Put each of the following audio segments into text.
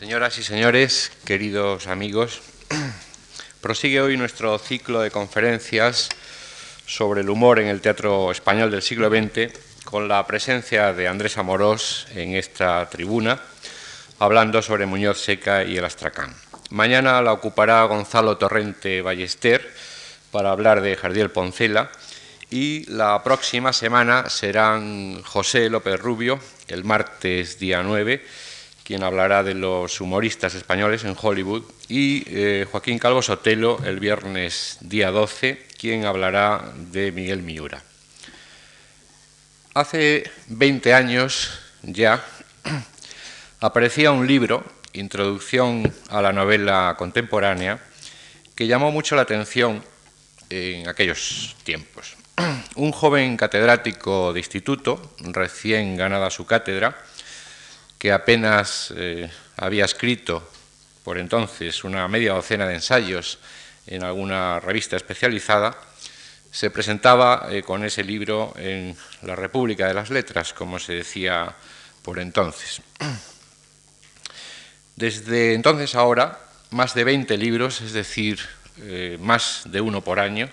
Señoras y señores, queridos amigos, prosigue hoy nuestro ciclo de conferencias sobre el humor en el teatro español del siglo XX con la presencia de Andrés Amorós en esta tribuna, hablando sobre Muñoz Seca y el Astracán. Mañana la ocupará Gonzalo Torrente Ballester para hablar de Jardiel Poncela y la próxima semana serán José López Rubio, el martes día 9, quien hablará de los humoristas españoles en Hollywood, y eh, Joaquín Calvo Sotelo el viernes día 12, quien hablará de Miguel Miura. Hace 20 años ya aparecía un libro, Introducción a la novela contemporánea, que llamó mucho la atención en aquellos tiempos. Un joven catedrático de instituto, recién ganada su cátedra, que apenas eh, había escrito por entonces una media docena de ensayos en alguna revista especializada, se presentaba eh, con ese libro en la República de las Letras, como se decía por entonces. Desde entonces ahora, más de 20 libros, es decir, eh, más de uno por año,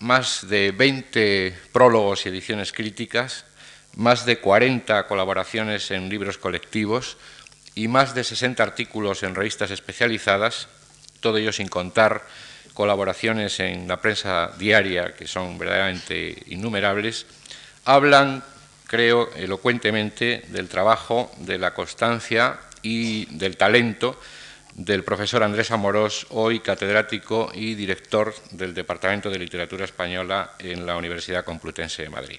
más de 20 prólogos y ediciones críticas, más de 40 colaboraciones en libros colectivos y más de 60 artículos en revistas especializadas, todo ello sin contar colaboraciones en la prensa diaria, que son verdaderamente innumerables, hablan, creo, elocuentemente del trabajo, de la constancia y del talento del profesor Andrés Amorós, hoy catedrático y director del Departamento de Literatura Española en la Universidad Complutense de Madrid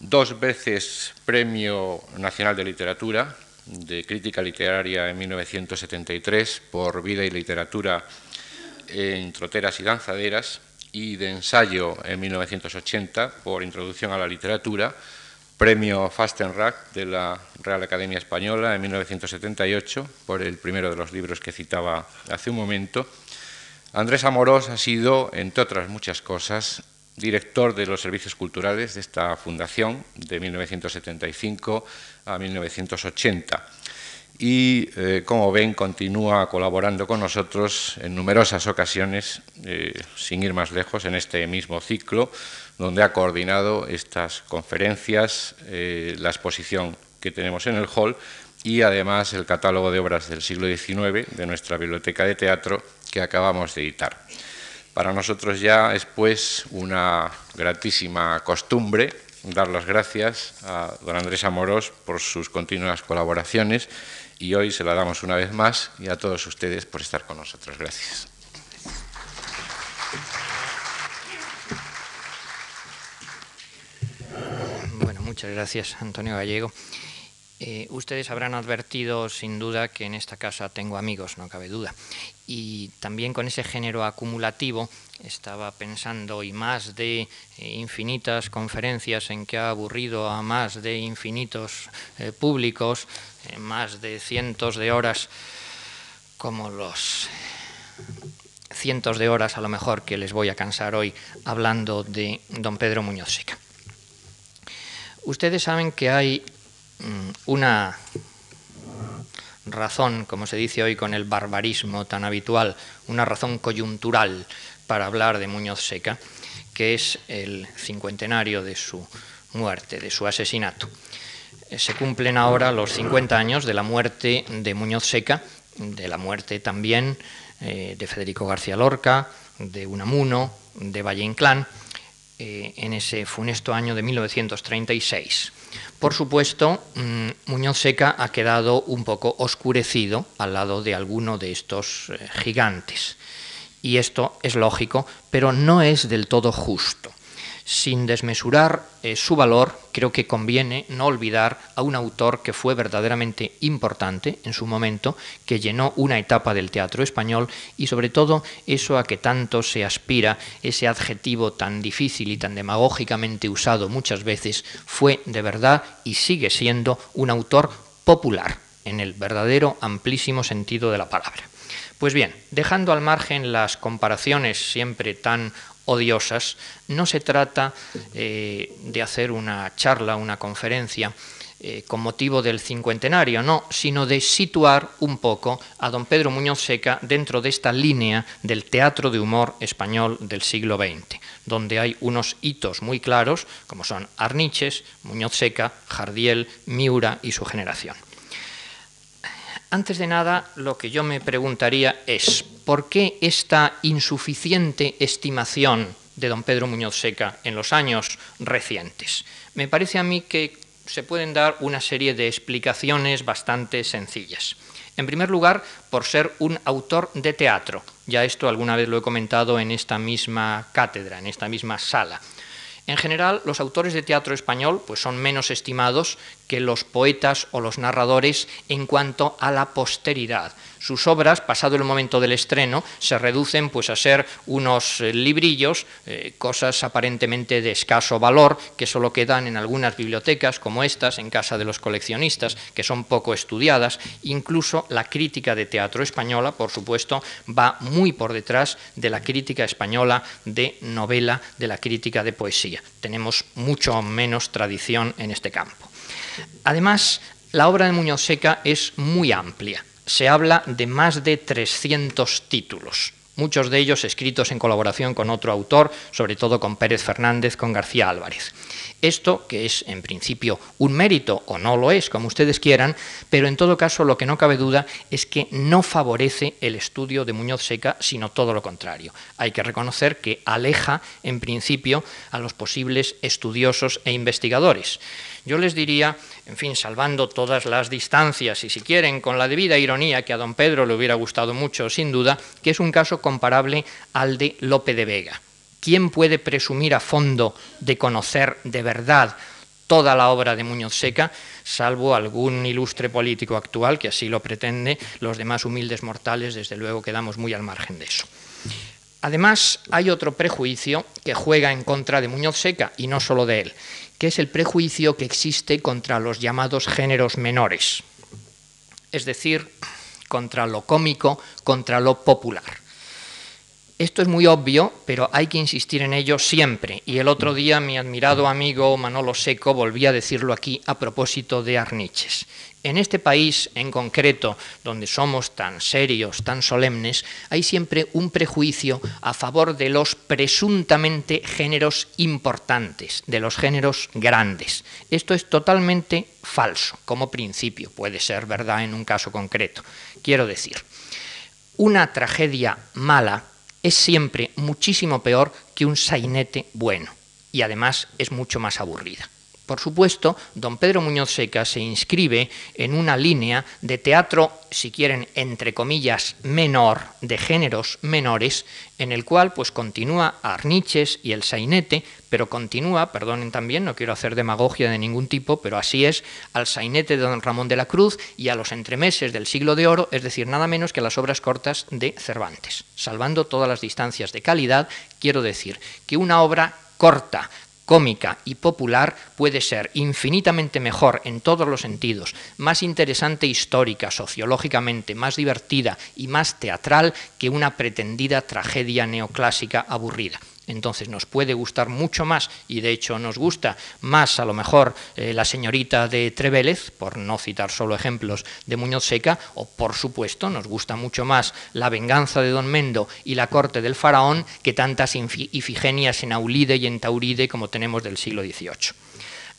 dos veces Premio Nacional de Literatura, de Crítica Literaria en 1973 por Vida y Literatura en Troteras y Danzaderas, y de Ensayo en 1980 por Introducción a la Literatura, Premio Fastenrack de la Real Academia Española en 1978 por el primero de los libros que citaba hace un momento. Andrés Amorós ha sido, entre otras muchas cosas, director de los servicios culturales de esta fundación de 1975 a 1980. Y, eh, como ven, continúa colaborando con nosotros en numerosas ocasiones, eh, sin ir más lejos, en este mismo ciclo, donde ha coordinado estas conferencias, eh, la exposición que tenemos en el hall y además el catálogo de obras del siglo XIX de nuestra biblioteca de teatro que acabamos de editar. Para nosotros ya es pues una gratísima costumbre dar las gracias a don Andrés Amorós por sus continuas colaboraciones y hoy se la damos una vez más y a todos ustedes por estar con nosotros. Gracias. Bueno, muchas gracias, Antonio Gallego. Eh, ustedes habrán advertido sin duda que en esta casa tengo amigos, no cabe duda. Y también con ese género acumulativo estaba pensando y más de eh, infinitas conferencias en que ha aburrido a más de infinitos eh, públicos, más de cientos de horas, como los cientos de horas a lo mejor que les voy a cansar hoy hablando de don Pedro Muñoz Seca. Ustedes saben que hay una razón, como se dice hoy con el barbarismo tan habitual, una razón coyuntural para hablar de Muñoz Seca, que es el cincuentenario de su muerte, de su asesinato. Eh, se cumplen ahora los 50 años de la muerte de Muñoz Seca, de la muerte también eh, de Federico García Lorca, de Unamuno, de Valle Inclán, eh, en ese funesto año de 1936. Por supuesto, mm, Muñoz Seca ha quedado un poco oscurecido al lado de alguno de estos eh, gigantes. Y esto es lógico, pero no es del todo justo sin desmesurar eh, su valor, creo que conviene no olvidar a un autor que fue verdaderamente importante en su momento, que llenó una etapa del teatro español y sobre todo eso a que tanto se aspira, ese adjetivo tan difícil y tan demagógicamente usado muchas veces, fue de verdad y sigue siendo un autor popular en el verdadero amplísimo sentido de la palabra. Pues bien, dejando al margen las comparaciones siempre tan odiosas, no se trata eh, de hacer una charla, una conferencia eh, con motivo del cincuentenario, no, sino de situar un poco a don Pedro Muñoz Seca dentro de esta línea del teatro de humor español del siglo XX, donde hay unos hitos muy claros, como son Arniches, Muñoz Seca, Jardiel, Miura y su generación. Antes de nada, lo que yo me preguntaría es, ¿por qué esta insuficiente estimación de don Pedro Muñoz Seca en los años recientes? Me parece a mí que se pueden dar una serie de explicaciones bastante sencillas. En primer lugar, por ser un autor de teatro. Ya esto alguna vez lo he comentado en esta misma cátedra, en esta misma sala. En general, los autores de teatro español pues, son menos estimados que los poetas o los narradores en cuanto a la posteridad. Sus obras, pasado el momento del estreno, se reducen pues, a ser unos eh, librillos, eh, cosas aparentemente de escaso valor, que solo quedan en algunas bibliotecas como estas, en casa de los coleccionistas, que son poco estudiadas. Incluso la crítica de teatro española, por supuesto, va muy por detrás de la crítica española de novela, de la crítica de poesía. Tenemos mucho menos tradición en este campo. Además, la obra de Muñoz Seca es muy amplia. Se habla de más de 300 títulos, muchos de ellos escritos en colaboración con otro autor, sobre todo con Pérez Fernández, con García Álvarez. Esto, que es en principio un mérito, o no lo es, como ustedes quieran, pero en todo caso lo que no cabe duda es que no favorece el estudio de Muñoz Seca, sino todo lo contrario. Hay que reconocer que aleja, en principio, a los posibles estudiosos e investigadores. Yo les diría, en fin, salvando todas las distancias y si quieren con la debida ironía que a don Pedro le hubiera gustado mucho, sin duda, que es un caso comparable al de Lope de Vega. ¿Quién puede presumir a fondo de conocer de verdad toda la obra de Muñoz Seca, salvo algún ilustre político actual que así lo pretende, los demás humildes mortales desde luego quedamos muy al margen de eso. Además, hay otro prejuicio que juega en contra de Muñoz Seca, y no solo de él, que es el prejuicio que existe contra los llamados géneros menores, es decir, contra lo cómico, contra lo popular. Esto es muy obvio, pero hay que insistir en ello siempre. Y el otro día mi admirado amigo Manolo Seco volvía a decirlo aquí a propósito de Arniches. En este país en concreto, donde somos tan serios, tan solemnes, hay siempre un prejuicio a favor de los presuntamente géneros importantes, de los géneros grandes. Esto es totalmente falso como principio, puede ser verdad en un caso concreto. Quiero decir, una tragedia mala es siempre muchísimo peor que un sainete bueno y además es mucho más aburrida. Por supuesto, don Pedro Muñoz Seca se inscribe en una línea de teatro, si quieren, entre comillas, menor, de géneros menores, en el cual pues continúa Arniches y el sainete, pero continúa, perdonen también, no quiero hacer demagogia de ningún tipo, pero así es, al sainete de don Ramón de la Cruz y a los entremeses del siglo de oro, es decir, nada menos que a las obras cortas de Cervantes. Salvando todas las distancias de calidad, quiero decir que una obra corta, cómica y popular puede ser infinitamente mejor en todos los sentidos, más interesante histórica, sociológicamente, más divertida y más teatral que una pretendida tragedia neoclásica aburrida entonces nos puede gustar mucho más, y de hecho nos gusta más a lo mejor eh, la señorita de Trevélez, por no citar solo ejemplos de Muñoz Seca, o por supuesto nos gusta mucho más la venganza de Don Mendo y la corte del faraón que tantas ifigenias en Aulide y en Tauride como tenemos del siglo XVIII.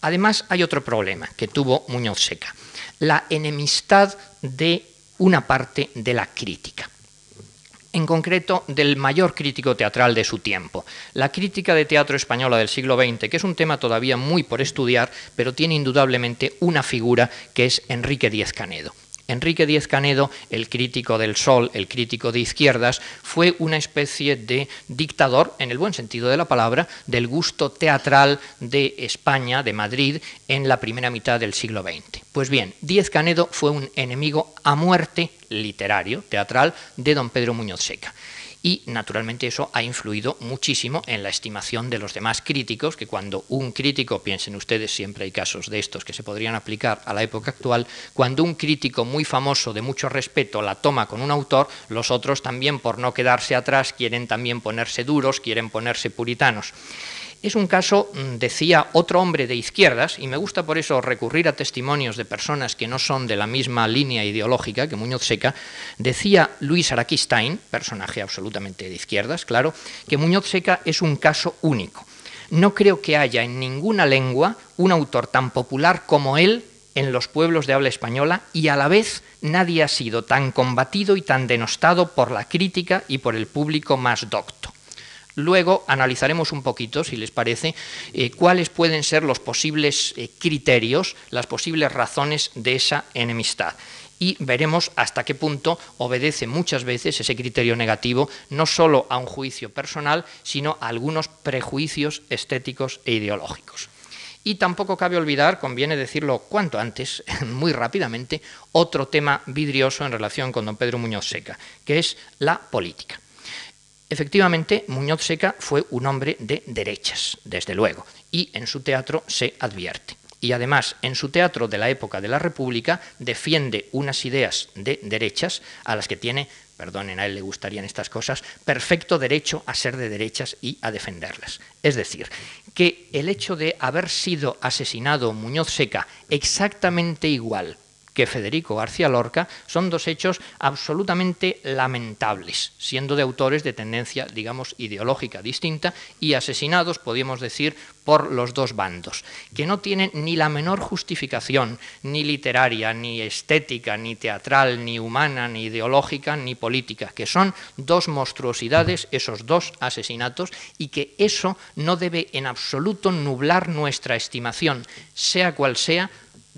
Además hay otro problema que tuvo Muñoz Seca, la enemistad de una parte de la crítica en concreto del mayor crítico teatral de su tiempo. La crítica de teatro española del siglo XX, que es un tema todavía muy por estudiar, pero tiene indudablemente una figura que es Enrique Díez Canedo. Enrique Díez Canedo, el crítico del Sol, el crítico de izquierdas, fue una especie de dictador, en el buen sentido de la palabra, del gusto teatral de España, de Madrid, en la primera mitad del siglo XX. Pues bien, Díez Canedo fue un enemigo a muerte literario, teatral, de don Pedro Muñoz Seca y naturalmente eso ha influido muchísimo en la estimación de los demás críticos, que cuando un crítico, piensen ustedes, siempre hay casos de estos que se podrían aplicar a la época actual, cuando un crítico muy famoso de mucho respeto la toma con un autor, los otros también por no quedarse atrás quieren también ponerse duros, quieren ponerse puritanos. Es un caso, mm, decía otro hombre de izquierdas, y me gusta por eso recurrir a testimonios de personas que no son de la misma línea ideológica que Muñoz Seca, decía Luis Araquistain, personaje absolutamente de izquierdas, claro, que Muñoz Seca es un caso único. No creo que haya en ninguna lengua un autor tan popular como él en los pueblos de habla española y a la vez nadie ha sido tan combatido y tan denostado por la crítica y por el público más docto. Luego analizaremos un poquito, si les parece, eh, cuáles pueden ser los posibles eh, criterios, las posibles razones de esa enemistad. Y veremos hasta qué punto obedece muchas veces ese criterio negativo no solo a un juicio personal, sino a algunos prejuicios estéticos e ideológicos. Y tampoco cabe olvidar, conviene decirlo cuanto antes, muy rápidamente, otro tema vidrioso en relación con don Pedro Muñoz Seca, que es la política. Efectivamente, Muñoz Seca fue un hombre de derechas, desde luego, y en su teatro se advierte. Y además, en su teatro de la época de la República, defiende unas ideas de derechas a las que tiene, perdonen, a él le gustarían estas cosas, perfecto derecho a ser de derechas y a defenderlas. Es decir, que el hecho de haber sido asesinado Muñoz Seca exactamente igual que Federico García Lorca son dos hechos absolutamente lamentables, siendo de autores de tendencia, digamos, ideológica distinta y asesinados, podríamos decir, por los dos bandos, que no tienen ni la menor justificación, ni literaria, ni estética, ni teatral, ni humana, ni ideológica, ni política, que son dos monstruosidades, esos dos asesinatos, y que eso no debe en absoluto nublar nuestra estimación, sea cual sea,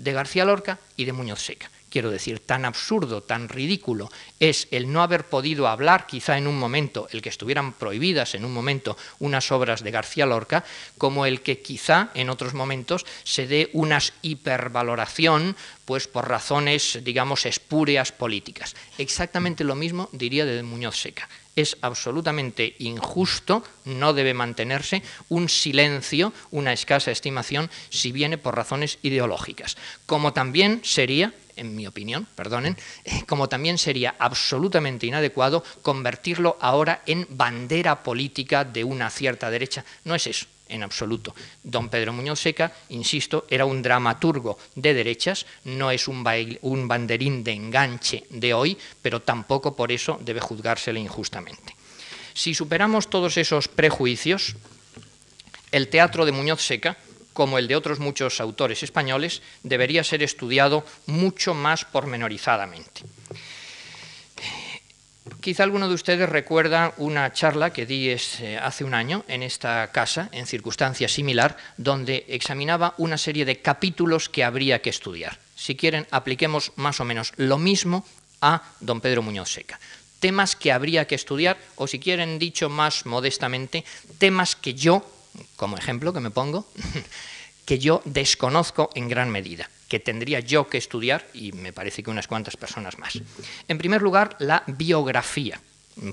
de García Lorca y de Muñoz Seca. Quiero decir, tan absurdo, tan ridículo es el no haber podido hablar, quizá en un momento, el que estuvieran prohibidas en un momento unas obras de García Lorca, como el que quizá en otros momentos se dé una hipervaloración, pues por razones, digamos, espúreas políticas. Exactamente lo mismo diría de Muñoz Seca es absolutamente injusto, no debe mantenerse un silencio, una escasa estimación, si viene por razones ideológicas. Como también sería, en mi opinión, perdonen, eh, como también sería absolutamente inadecuado convertirlo ahora en bandera política de una cierta derecha. No es eso en absoluto. Don Pedro Muñoz Seca, insisto, era un dramaturgo de derechas, no es un, banderín de enganche de hoy, pero tampoco por eso debe juzgársele injustamente. Si superamos todos esos prejuicios, el teatro de Muñoz Seca, como el de otros muchos autores españoles, debería ser estudiado mucho más pormenorizadamente. Quizá alguno de ustedes recuerda una charla que di eh, hace un año en esta casa, en circunstancia similar, donde examinaba una serie de capítulos que habría que estudiar. Si quieren, apliquemos más o menos lo mismo a don Pedro Muñoz Seca. Temas que habría que estudiar, o si quieren dicho más modestamente, temas que yo, como ejemplo que me pongo, que yo desconozco en gran medida que tendría yo que estudiar y me parece que unas cuantas personas más. En primer lugar, la biografía.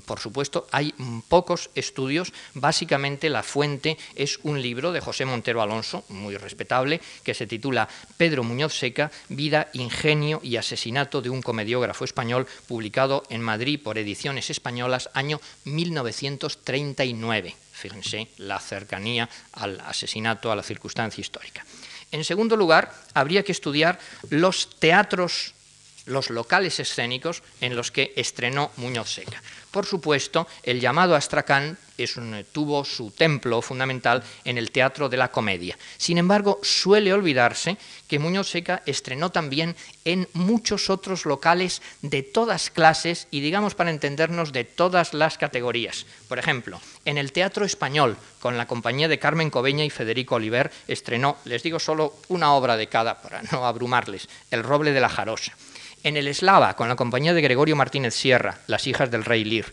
Por supuesto, hay pocos estudios. Básicamente, la fuente es un libro de José Montero Alonso, muy respetable, que se titula Pedro Muñoz Seca, Vida, Ingenio y Asesinato de un comediógrafo español, publicado en Madrid por Ediciones Españolas, año 1939. Fíjense la cercanía al asesinato, a la circunstancia histórica. En segundo lugar, habría que estudiar los teatros, los locales escénicos en los que estrenó Muñoz Seca. Por supuesto, el llamado Astracán tuvo su templo fundamental en el Teatro de la Comedia. Sin embargo, suele olvidarse que Muñoz Seca estrenó también en muchos otros locales de todas clases y, digamos, para entendernos, de todas las categorías. Por ejemplo, en el Teatro Español, con la compañía de Carmen Cobeña y Federico Oliver, estrenó, les digo solo una obra de cada para no abrumarles, El Roble de la Jarosa en el Eslava, con la compañía de Gregorio Martínez Sierra, Las hijas del rey Lir,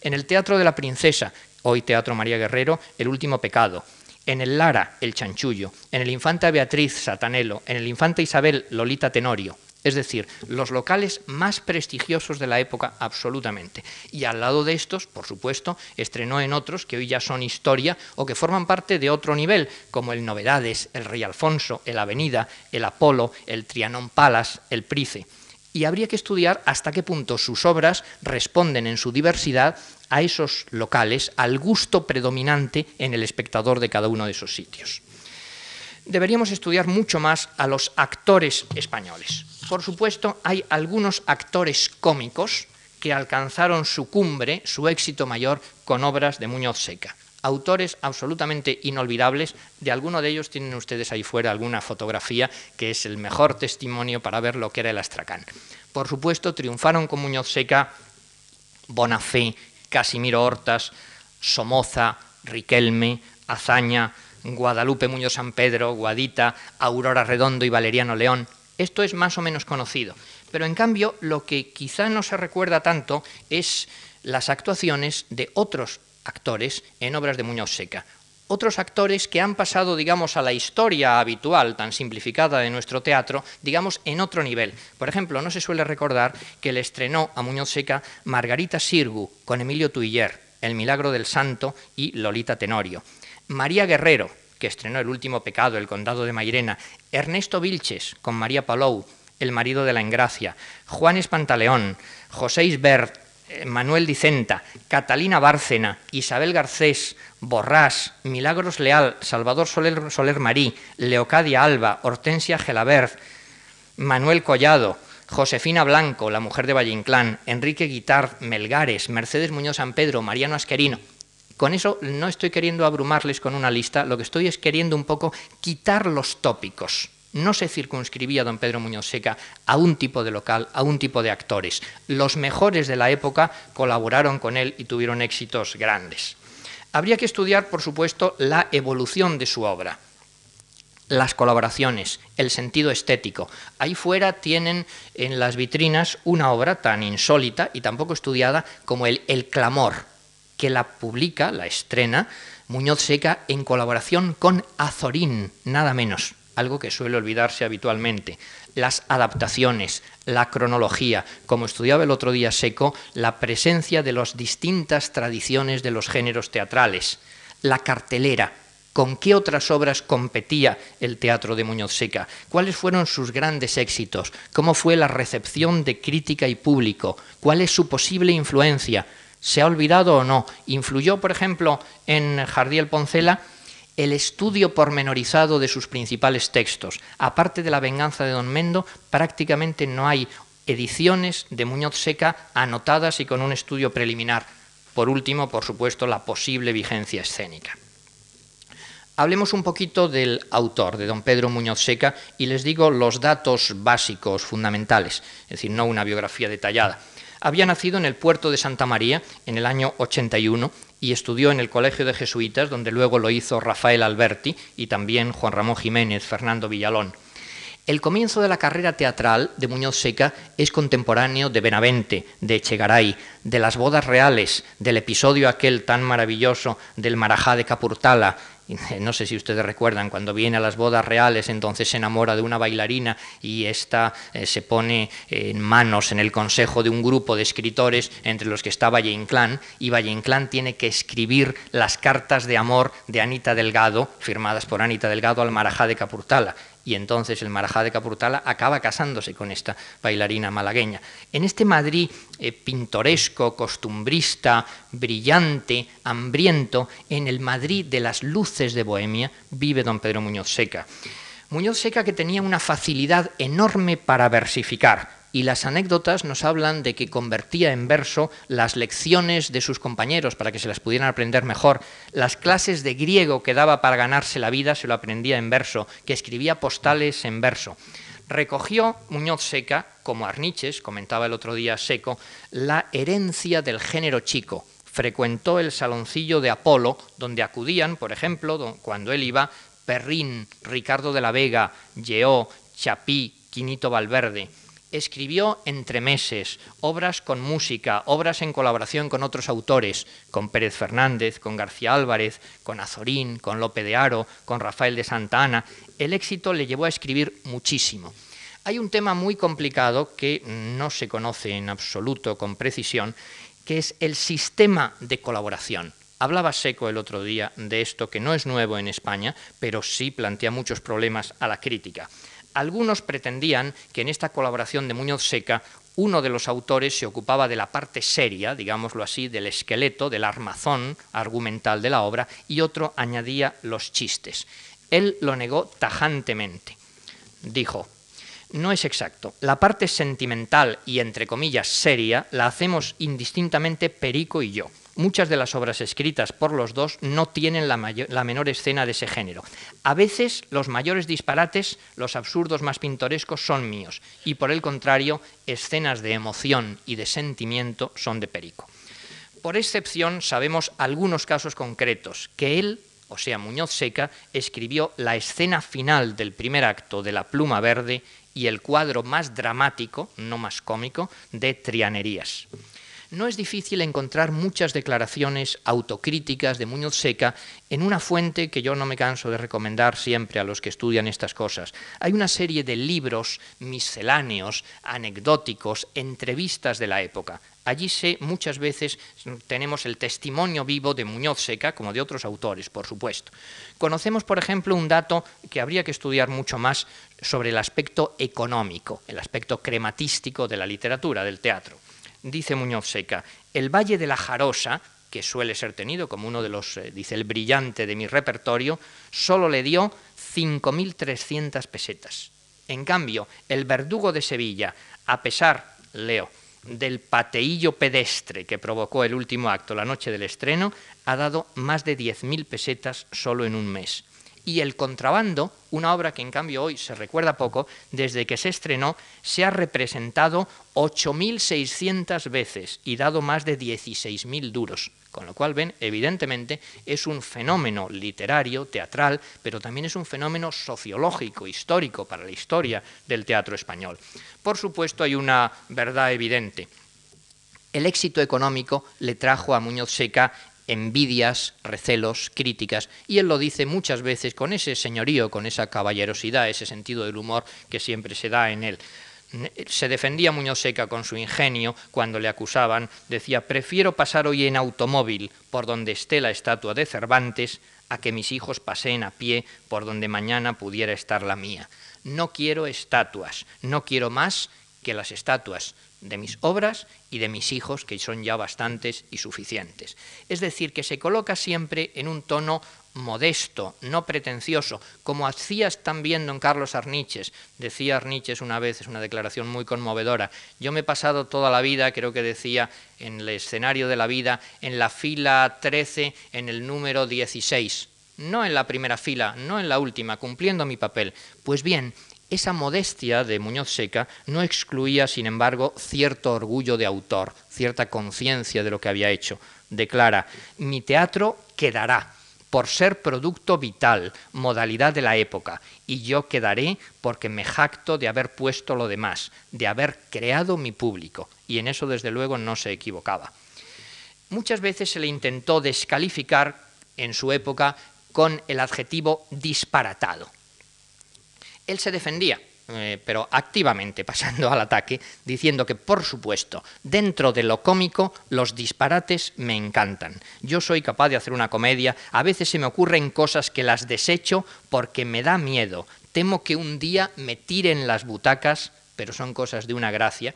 en el Teatro de la Princesa, hoy Teatro María Guerrero, El último pecado, en el Lara, El chanchullo, en el Infanta Beatriz, Satanelo, en el Infanta Isabel, Lolita Tenorio, es decir, los locales más prestigiosos de la época absolutamente. Y al lado de estos, por supuesto, estrenó en otros que hoy ya son historia o que forman parte de otro nivel, como el Novedades, el Rey Alfonso, el Avenida, el Apolo, el Trianon Palace, el Price y habría que estudiar hasta qué punto sus obras responden en su diversidad a esos locales, al gusto predominante en el espectador de cada uno de esos sitios. Deberíamos estudiar mucho más a los actores españoles. Por supuesto, hay algunos actores cómicos que alcanzaron su cumbre, su éxito mayor, con obras de Muñoz Seca autores absolutamente inolvidables. De alguno de ellos tienen ustedes ahí fuera alguna fotografía que es el mejor testimonio para ver lo que era el astracán. Por supuesto, triunfaron con Muñoz Seca Bonafé, Casimiro Hortas, Somoza, Riquelme, Azaña, Guadalupe Muñoz San Pedro, Guadita, Aurora Redondo y Valeriano León. Esto es más o menos conocido. Pero en cambio, lo que quizá no se recuerda tanto es las actuaciones de otros actores en obras de Muñoz Seca. Otros actores que han pasado, digamos, a la historia habitual, tan simplificada de nuestro teatro, digamos, en otro nivel. Por ejemplo, no se suele recordar que le estrenó a Muñoz Seca Margarita Sirgu con Emilio Tuiller, El Milagro del Santo y Lolita Tenorio. María Guerrero, que estrenó El Último Pecado, El Condado de Mairena. Ernesto Vilches con María Palou, El Marido de la Engracia. Juan Espantaleón, José Isbert, Manuel Dicenta, Catalina Bárcena, Isabel Garcés, Borrás, Milagros Leal, Salvador Soler, Soler Marí, Leocadia Alba, Hortensia Gelabert, Manuel Collado, Josefina Blanco, la mujer de Valle Inclán, Enrique Guitar, Melgares, Mercedes Muñoz San Pedro, Mariano Asquerino. Con eso no estoy queriendo abrumarles con una lista, lo que estoy es queriendo un poco quitar los tópicos no se circunscribía don Pedro Muñoz Seca a un tipo de local, a un tipo de actores. Los mejores de la época colaboraron con él y tuvieron éxitos grandes. Habría que estudiar, por supuesto, la evolución de su obra las colaboraciones, el sentido estético. Ahí fuera tienen en las vitrinas una obra tan insólita y tan poco estudiada como el El Clamor, que la publica, la estrena, Muñoz Seca en colaboración con Azorín, nada menos algo que suele olvidarse habitualmente, las adaptaciones, la cronología, como estudiaba el otro día Seco, la presencia de las distintas tradiciones de los géneros teatrales, la cartelera, con qué otras obras competía el teatro de Muñoz Seca, cuáles fueron sus grandes éxitos, cómo fue la recepción de crítica y público, cuál es su posible influencia, ¿se ha olvidado o no? ¿Influyó, por ejemplo, en Jardiel Poncela? El estudio pormenorizado de sus principales textos. Aparte de La venganza de Don Mendo, prácticamente no hay ediciones de Muñoz Seca anotadas y con un estudio preliminar. Por último, por supuesto, la posible vigencia escénica. Hablemos un poquito del autor, de don Pedro Muñoz Seca, y les digo los datos básicos, fundamentales, es decir, no una biografía detallada. Había nacido en el puerto de Santa María en el año 81 y estudió en el Colegio de Jesuitas, donde luego lo hizo Rafael Alberti y también Juan Ramón Jiménez, Fernando Villalón. El comienzo de la carrera teatral de Muñoz Seca es contemporáneo de Benavente, de Echegaray, de las bodas reales, del episodio aquel tan maravilloso del Marajá de Capurtala, no sé si ustedes recuerdan, cuando viene a las bodas reales, entonces se enamora de una bailarina y ésta eh, se pone en manos en el consejo de un grupo de escritores entre los que está Valle Inclán, y Valle Inclán tiene que escribir las cartas de amor de Anita Delgado, firmadas por Anita Delgado al Marajá de Capurtala y entonces el Marajá de Capurtala acaba casándose con esta bailarina malagueña. En este Madrid eh, pintoresco, costumbrista, brillante, hambriento, en el Madrid de las luces de Bohemia, vive don Pedro Muñoz Seca. Muñoz Seca que tenía una facilidad enorme para versificar, y las anécdotas nos hablan de que convertía en verso las lecciones de sus compañeros para que se las pudieran aprender mejor, las clases de griego que daba para ganarse la vida se lo aprendía en verso, que escribía postales en verso. Recogió Muñoz Seca, como Arniches, comentaba el otro día Seco, la herencia del género chico. Frecuentó el saloncillo de Apolo, donde acudían, por ejemplo, cuando él iba, Perrín, Ricardo de la Vega, Lleó, Chapí, Quinito Valverde escribió entre meses obras con música, obras en colaboración con otros autores, con Pérez Fernández, con García Álvarez, con Azorín, con Lope de Aro, con Rafael de Santa Ana. El éxito le llevó a escribir muchísimo. Hay un tema muy complicado que no se conoce en absoluto con precisión, que es el sistema de colaboración. Hablaba Seco el otro día de esto, que no es nuevo en España, pero sí plantea muchos problemas a la crítica Algunos pretendían que en esta colaboración de Muñoz Seca uno de los autores se ocupaba de la parte seria, digámoslo así, del esqueleto, del armazón argumental de la obra, y otro añadía los chistes. Él lo negó tajantemente. Dijo, no es exacto. La parte sentimental y, entre comillas, seria la hacemos indistintamente Perico y yo. Muchas de las obras escritas por los dos no tienen la, menor escena de ese género. A veces los mayores disparates, los absurdos más pintorescos son míos, y por el contrario, escenas de emoción y de sentimiento son de Perico. Por excepción, sabemos algunos casos concretos que él, o sea, Muñoz Seca, escribió la escena final del primer acto de La Pluma Verde y el cuadro más dramático, no más cómico, de Trianerías no es difícil encontrar muchas declaraciones autocríticas de Muñoz Seca en una fuente que yo no me canso de recomendar siempre a los que estudian estas cosas. Hay una serie de libros misceláneos, anecdóticos, entrevistas de la época. Allí sé muchas veces tenemos el testimonio vivo de Muñoz Seca, como de otros autores, por supuesto. Conocemos, por ejemplo, un dato que habría que estudiar mucho más sobre el aspecto económico, el aspecto crematístico de la literatura, del teatro dice Muñoz Seca, el Valle de la Jarosa, que suele ser tenido como uno de los, eh, dice, el brillante de mi repertorio, solo le dio 5.300 pesetas. En cambio, el verdugo de Sevilla, a pesar, leo, del pateillo pedestre que provocó el último acto la noche del estreno, ha dado más de 10.000 pesetas solo en un mes y El contrabando, una obra que en cambio hoy se recuerda poco, desde que se estrenó se ha representado 8.600 veces y dado más de 16.000 duros. Con lo cual, ven, evidentemente es un fenómeno literario, teatral, pero también es un fenómeno sociológico, histórico para la historia del teatro español. Por supuesto, hay una verdad evidente. El éxito económico le trajo a Muñoz Seca envidias, recelos, críticas, y él lo dice muchas veces con ese señorío, con esa caballerosidad, ese sentido del humor que siempre se da en él. Se defendía Muñoz Seca con su ingenio cuando le acusaban, decía, prefiero pasar hoy en automóvil por donde esté la estatua de Cervantes a que mis hijos paseen a pie por donde mañana pudiera estar la mía. No quiero estatuas, no quiero más que las estatuas de mis obras y de mis hijos, que son ya bastantes y suficientes. Es decir, que se coloca siempre en un tono modesto, no pretencioso, como hacías también don Carlos Arniches. Decía Arniches una vez, es una declaración muy conmovedora, yo me he pasado toda la vida, creo que decía en el escenario de la vida, en la fila 13, en el número 16, no en la primera fila, no en la última, cumpliendo mi papel. Pues bien, esa modestia de Muñoz Seca no excluía, sin embargo, cierto orgullo de autor, cierta conciencia de lo que había hecho. Declara, mi teatro quedará por ser producto vital, modalidad de la época, y yo quedaré porque me jacto de haber puesto lo demás, de haber creado mi público, y en eso desde luego no se equivocaba. Muchas veces se le intentó descalificar en su época con el adjetivo disparatado. Él se defendía, eh, pero activamente pasando al ataque, diciendo que, por supuesto, dentro de lo cómico, los disparates me encantan. Yo soy capaz de hacer una comedia, a veces se me ocurren cosas que las desecho porque me da miedo, temo que un día me tiren las butacas, pero son cosas de una gracia,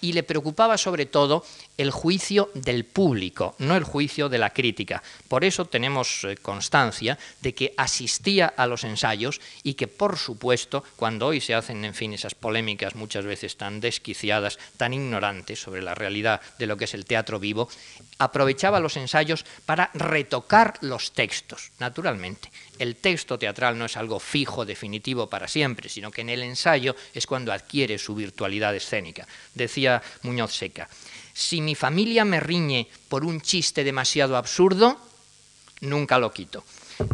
y le preocupaba sobre todo el juicio del público, no el juicio de la crítica. Por eso tenemos eh, constancia de que asistía a los ensayos y que, por supuesto, cuando hoy se hacen, en fin, esas polémicas muchas veces tan desquiciadas, tan ignorantes sobre la realidad de lo que es el teatro vivo, aprovechaba los ensayos para retocar los textos, naturalmente. El texto teatral no es algo fijo, definitivo para siempre, sino que en el ensayo es cuando adquiere su virtualidad escénica. Decía Muñoz Seca, si mi familia me riñe por un chiste demasiado absurdo, nunca lo quito.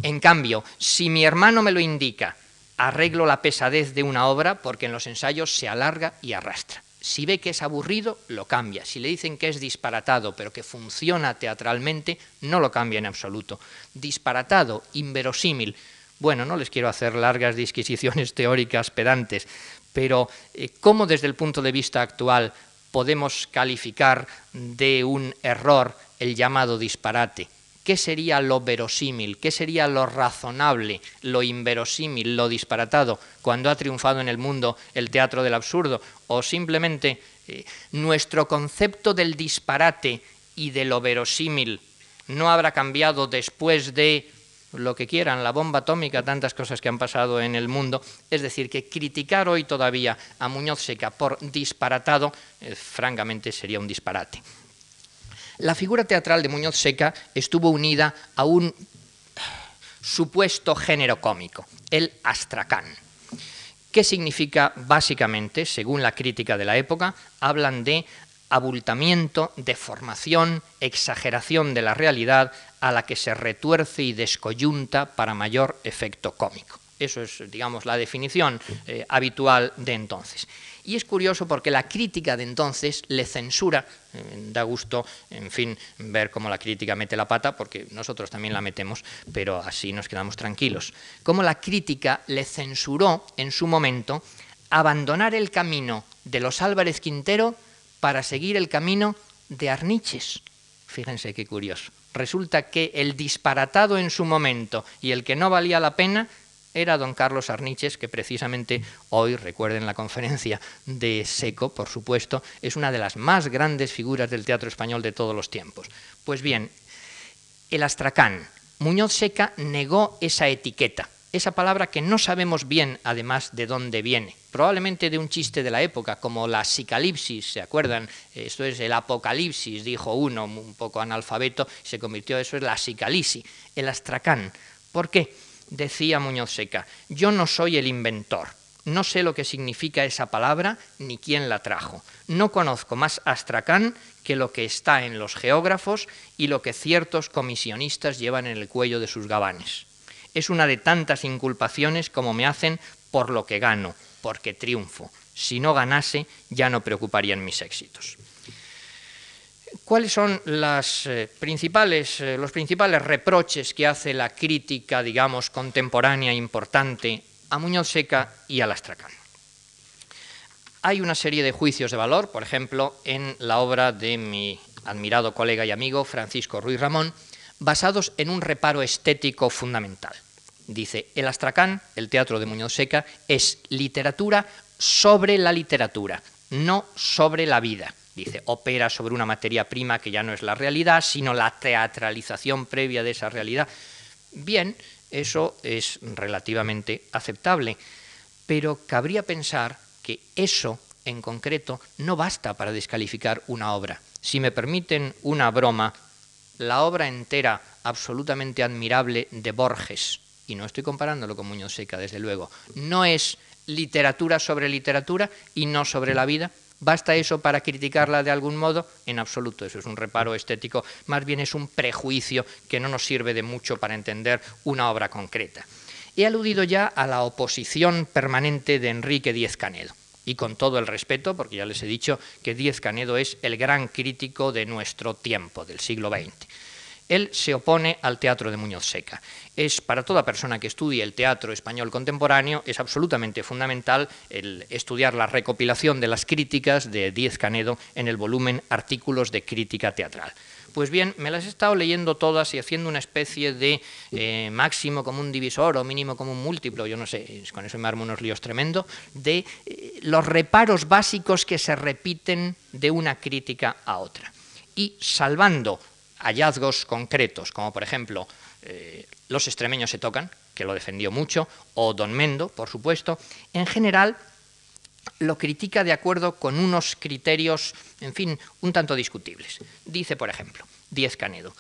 En cambio, si mi hermano me lo indica, arreglo la pesadez de una obra porque en los ensayos se alarga y arrastra. Si ve que es aburrido, lo cambia. Si le dicen que es disparatado, pero que funciona teatralmente, no lo cambia en absoluto. Disparatado, inverosímil. Bueno, no les quiero hacer largas disquisiciones teóricas pedantes, pero eh, ¿cómo desde el punto de vista actual podemos calificar de un error el llamado disparate? qué sería lo verosímil, qué sería lo razonable, lo inverosímil, lo disparatado, cuando ha triunfado en el mundo el teatro del absurdo, o simplemente eh, nuestro concepto del disparate y de lo verosímil no habrá cambiado después de lo que quieran, la bomba atómica, tantas cosas que han pasado en el mundo. Es decir, que criticar hoy todavía a Muñoz Seca por disparatado, eh, francamente sería un disparate. La figura teatral de Muñoz Seca estuvo unida a un supuesto género cómico, el astracán. ¿Qué significa básicamente, según la crítica de la época? Hablan de abultamiento, deformación, exageración de la realidad a la que se retuerce y descoyunta para mayor efecto cómico. Eso es, digamos, la definición eh, habitual de entonces. Y es curioso porque la crítica de entonces le censura, eh, da gusto, en fin, ver cómo la crítica mete la pata, porque nosotros también la metemos, pero así nos quedamos tranquilos. Cómo la crítica le censuró en su momento abandonar el camino de los Álvarez Quintero para seguir el camino de Arniches. Fíjense qué curioso. Resulta que el disparatado en su momento y el que no valía la pena era don Carlos Arniches, que precisamente hoy, recuerden la conferencia de Seco, por supuesto, es una de las más grandes figuras del teatro español de todos los tiempos. Pues bien, el astracán, Muñoz Seca negó esa etiqueta esa palabra que no sabemos bien, además, de dónde viene. Probablemente de un chiste de la época, como la psicalipsis, ¿se acuerdan? Esto es el apocalipsis, dijo uno, un poco analfabeto, se convirtió, eso es la psicalisi, el astracán. ¿Por qué? Decía Muñoz Seca, yo no soy el inventor, no sé lo que significa esa palabra ni quién la trajo. No conozco más astracán que lo que está en los geógrafos y lo que ciertos comisionistas llevan en el cuello de sus gabanes es una de tantas inculpaciones como me hacen por lo que gano, porque triunfo. Si no ganase, ya no preocuparían mis éxitos. ¿Cuáles son las, eh, principales, eh, los principales reproches que hace la crítica, digamos, contemporánea importante a Muñoz Seca y a Lastracán? Hay una serie de juicios de valor, por ejemplo, en la obra de mi admirado colega y amigo Francisco Ruiz Ramón, basados en un reparo estético fundamental. Dice, el Astracán, el teatro de Muñoz Seca, es literatura sobre la literatura, no sobre la vida. Dice, opera sobre una materia prima que ya no es la realidad, sino la teatralización previa de esa realidad. Bien, eso es relativamente aceptable, pero cabría pensar que eso en concreto no basta para descalificar una obra. Si me permiten una broma, la obra entera absolutamente admirable de Borges, y no estoy comparándolo con Muñoz Seca, desde luego, no es literatura sobre literatura y no sobre la vida. ¿Basta eso para criticarla de algún modo? En absoluto, eso es un reparo estético, más bien es un prejuicio que no nos sirve de mucho para entender una obra concreta. He aludido ya a la oposición permanente de Enrique Díez Canedo, y con todo el respeto, porque ya les he dicho que Díez Canedo es el gran crítico de nuestro tiempo, del siglo XX. Él se opone al teatro de Muñoz Seca. Es para toda persona que estudie el teatro español contemporáneo es absolutamente fundamental el estudiar la recopilación de las críticas de Díez Canedo en el volumen Artículos de crítica teatral. Pues bien, me las he estado leyendo todas y haciendo una especie de eh, máximo como un divisor o mínimo como un múltiplo, yo no sé, con eso me armo unos líos tremendo, de eh, los reparos básicos que se repiten de una crítica a otra. Y salvando hallazgos concretos, como por ejemplo eh, Los extremeños se tocan, que lo defendió mucho, o Don Mendo, por supuesto, en general lo critica de acuerdo con unos criterios, en fin, un tanto discutibles. Dice, por ejemplo, Díez Canedo,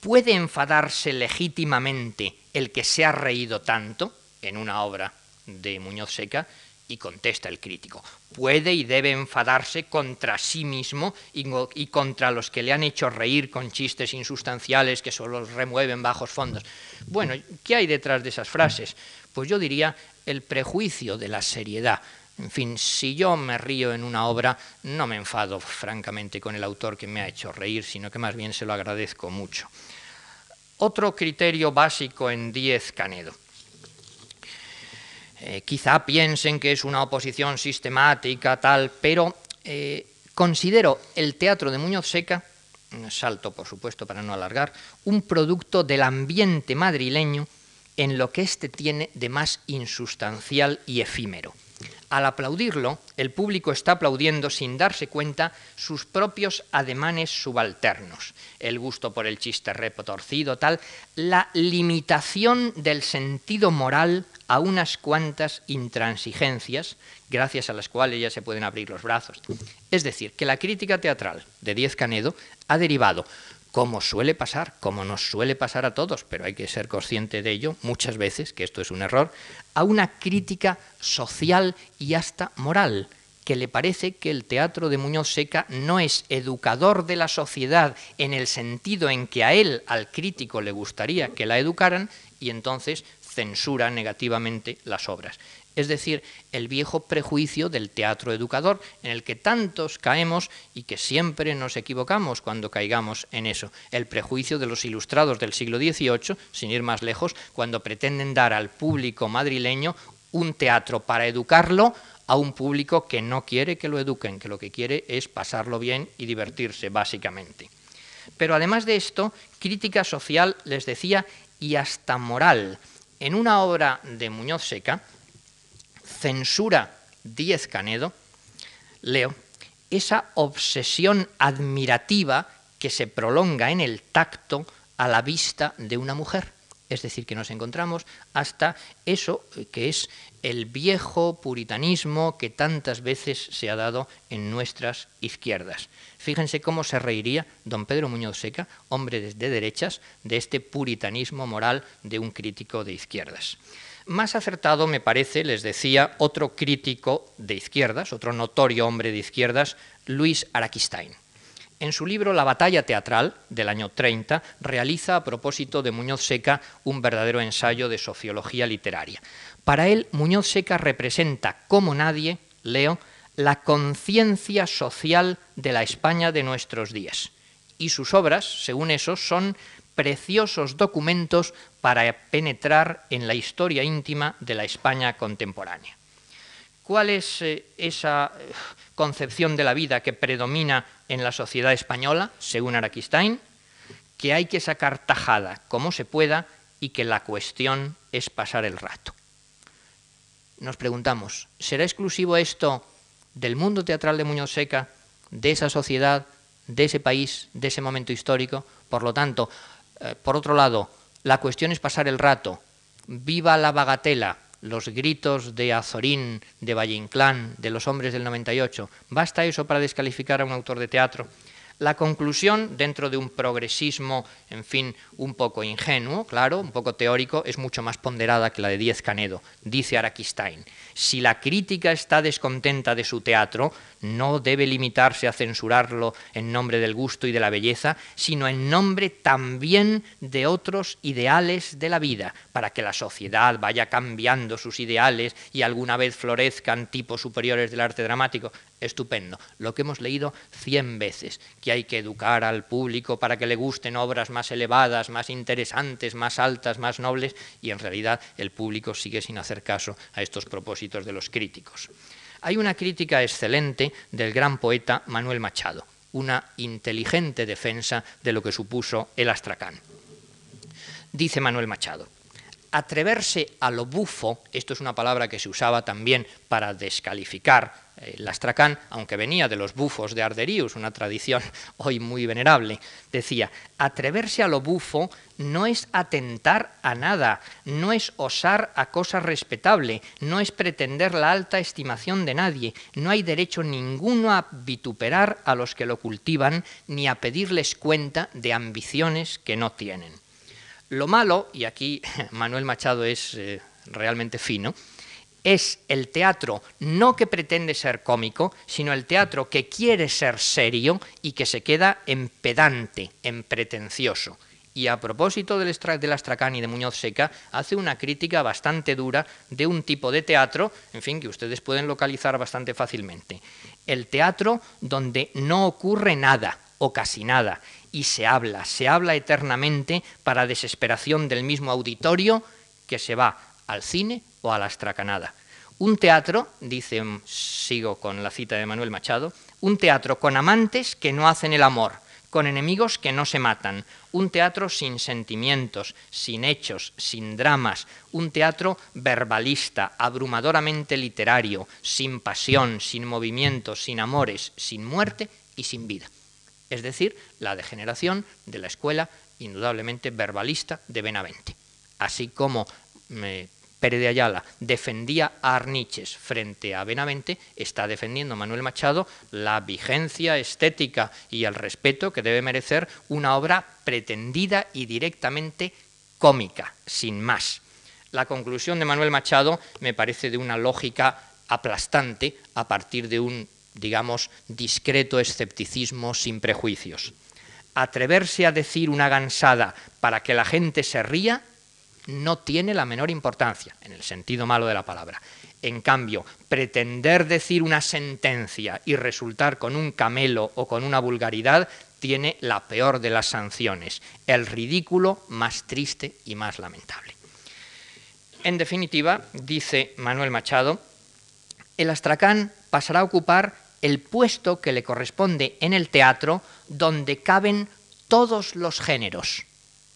¿puede enfadarse legítimamente el que se ha reído tanto en una obra de Muñoz Seca? Y contesta el crítico, puede y debe enfadarse contra sí mismo y, contra los que le han hecho reír con chistes insustanciales que solo remueven bajos fondos. Bueno, ¿qué hay detrás de esas frases? Pues yo diría el prejuicio de la seriedad. En fin, si yo me río en una obra, no me enfado francamente con el autor que me ha hecho reír, sino que más bien se lo agradezco mucho. Otro criterio básico en Diez Canedo. Eh, quizá piensen que es una oposición sistemática, tal, pero eh, considero el teatro de Muñoz Seca salto por supuesto para no alargar, un producto del ambiente madrileño en lo que éste tiene de más insustancial y efímero. Al aplaudirlo, el público está aplaudiendo sin darse cuenta sus propios ademanes subalternos, el gusto por el chiste repo torcido, tal, la limitación del sentido moral a unas cuantas intransigencias, gracias a las cuales ya se pueden abrir los brazos. Es decir, que la crítica teatral de Diez Canedo ha derivado como suele pasar, como nos suele pasar a todos, pero hay que ser consciente de ello muchas veces, que esto es un error, a una crítica social y hasta moral, que le parece que el teatro de Muñoz Seca no es educador de la sociedad en el sentido en que a él, al crítico, le gustaría que la educaran, y entonces censura negativamente las obras es decir, el viejo prejuicio del teatro educador, en el que tantos caemos y que siempre nos equivocamos cuando caigamos en eso. El prejuicio de los ilustrados del siglo XVIII, sin ir más lejos, cuando pretenden dar al público madrileño un teatro para educarlo a un público que no quiere que lo eduquen, que lo que quiere es pasarlo bien y divertirse, básicamente. Pero además de esto, crítica social, les decía, y hasta moral. En una obra de Muñoz Seca, censura Díez Canedo, leo, esa obsesión admirativa que se prolonga en el tacto a la vista de una mujer. Es decir, que nos encontramos hasta eso que es el viejo puritanismo que tantas veces se ha dado en nuestras izquierdas. Fíjense cómo se reiría don Pedro Muñoz Seca, hombre de derechas, de este puritanismo moral de un crítico de izquierdas. Más acertado me parece, les decía, otro crítico de izquierdas, otro notorio hombre de izquierdas, Luis Araquistain. En su libro La batalla teatral, del año 30, realiza a propósito de Muñoz Seca un verdadero ensayo de sociología literaria. Para él, Muñoz Seca representa como nadie, leo, la conciencia social de la España de nuestros días. Y sus obras, según eso, son preciosos documentos para penetrar en la historia íntima de la España contemporánea. ¿Cuál es eh, esa eh, concepción de la vida que predomina en la sociedad española, según Araquistain? Que hay que sacar tajada como se pueda y que la cuestión es pasar el rato. Nos preguntamos, ¿será exclusivo esto del mundo teatral de Muñoz Seca, de esa sociedad, de ese país, de ese momento histórico? Por lo tanto, eh, por otro lado, la cuestión es pasar el rato. Viva la bagatela, los gritos de Azorín, de Valle Inclán, de los hombres del 98. ¿Basta eso para descalificar a un autor de teatro? La conclusión, dentro de un progresismo, en fin, un poco ingenuo, claro, un poco teórico, es mucho más ponderada que la de Diez Canedo, dice Araquistain. Si la crítica está descontenta de su teatro, no debe limitarse a censurarlo en nombre del gusto y de la belleza, sino en nombre también de otros ideales de la vida, para que la sociedad vaya cambiando sus ideales y alguna vez florezcan tipos superiores del arte dramático. Estupendo, lo que hemos leído cien veces, que hay que educar al público para que le gusten obras más elevadas, más interesantes, más altas, más nobles, y en realidad el público sigue sin hacer caso a estos propósitos de los críticos. Hay una crítica excelente del gran poeta Manuel Machado, una inteligente defensa de lo que supuso el astracán. Dice Manuel Machado, atreverse a lo bufo, esto es una palabra que se usaba también para descalificar el astracán, aunque venía de los bufos de Arderius, una tradición hoy muy venerable, decía, atreverse a lo bufo no es atentar a nada, no es osar a cosa respetable, no es pretender la alta estimación de nadie, no hay derecho ninguno a vituperar a los que lo cultivan, ni a pedirles cuenta de ambiciones que no tienen. Lo malo, y aquí Manuel Machado es eh, realmente fino, es el teatro no que pretende ser cómico, sino el teatro que quiere ser serio y que se queda en pedante, en pretencioso. Y a propósito del, del Astracán y de Muñoz Seca, hace una crítica bastante dura de un tipo de teatro, en fin, que ustedes pueden localizar bastante fácilmente. El teatro donde no ocurre nada o casi nada, y se habla, se habla eternamente para desesperación del mismo auditorio que se va al cine o a la astracanada. Un teatro, dice, sigo con la cita de Manuel Machado, un teatro con amantes que no hacen el amor, con enemigos que no se matan, un teatro sin sentimientos, sin hechos, sin dramas, un teatro verbalista, abrumadoramente literario, sin pasión, sin movimiento, sin amores, sin muerte y sin vida. Es decir, la degeneración de la escuela indudablemente verbalista de Benavente. Así como me Pérez de Ayala defendía a Arniches frente a Benavente, está defendiendo Manuel Machado la vigencia estética y el respeto que debe merecer una obra pretendida y directamente cómica, sin más. La conclusión de Manuel Machado me parece de una lógica aplastante a partir de un, digamos, discreto escepticismo sin prejuicios. Atreverse a decir una gansada para que la gente se ría no tiene la menor importancia, en el sentido malo de la palabra. En cambio, pretender decir una sentencia y resultar con un camelo o con una vulgaridad tiene la peor de las sanciones, el ridículo más triste y más lamentable. En definitiva, dice Manuel Machado, el astracán pasará a ocupar el puesto que le corresponde en el teatro donde caben todos los géneros,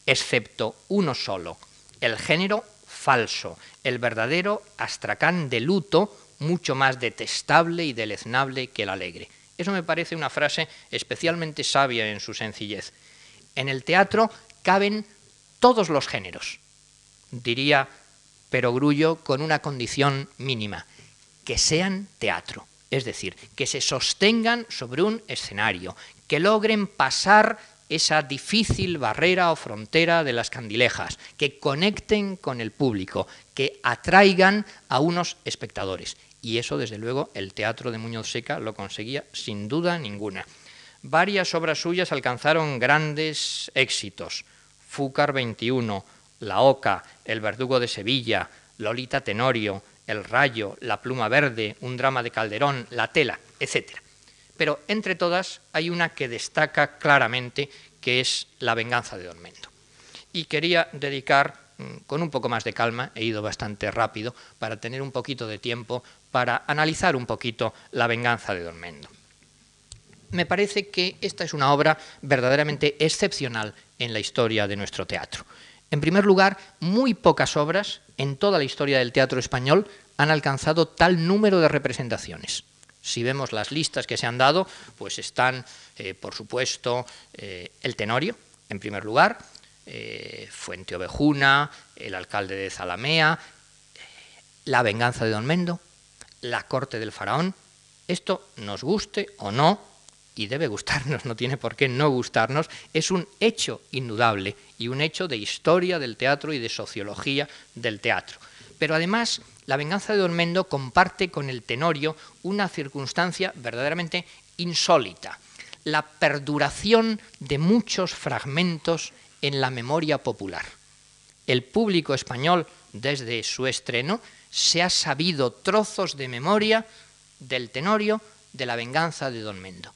excepto uno solo, el género falso, el verdadero astracán de luto, mucho más detestable y deleznable que el alegre. Eso me parece una frase especialmente sabia en su sencillez. En el teatro caben todos los géneros, diría Perogrullo con una condición mínima, que sean teatro, es decir, que se sostengan sobre un escenario, que logren pasar esa difícil barrera o frontera de las candilejas, que conecten con el público, que atraigan a unos espectadores. Y eso, desde luego, el teatro de Muñoz Seca lo conseguía sin duda ninguna. Varias obras suyas alcanzaron grandes éxitos. Fúcar 21, La Oca, El Verdugo de Sevilla, Lolita Tenorio, El Rayo, La Pluma Verde, Un drama de Calderón, La Tela, etc pero entre todas hay una que destaca claramente, que es La venganza de Don Mendo. Y quería dedicar, mm, con un poco más de calma, he ido bastante rápido, para tener un poquito de tiempo para analizar un poquito La venganza de Don Mendo. Me parece que esta es una obra verdaderamente excepcional en la historia de nuestro teatro. En primer lugar, muy pocas obras en toda la historia del teatro español han alcanzado tal número de representaciones. Si vemos las listas que se han dado, pues están, eh, por supuesto, eh, el Tenorio, en primer lugar, eh, Fuente Ovejuna, el alcalde de Zalamea, la venganza de Don Mendo, la corte del faraón. Esto nos guste o no, y debe gustarnos, no tiene por qué no gustarnos, es un hecho indudable y un hecho de historia del teatro y de sociología del teatro. Pero además la venganza de Don Mendo comparte con el Tenorio una circunstancia verdaderamente insólita, la perduración de muchos fragmentos en la memoria popular. El público español, desde su estreno, se ha sabido trozos de memoria del Tenorio de la venganza de Don Mendo.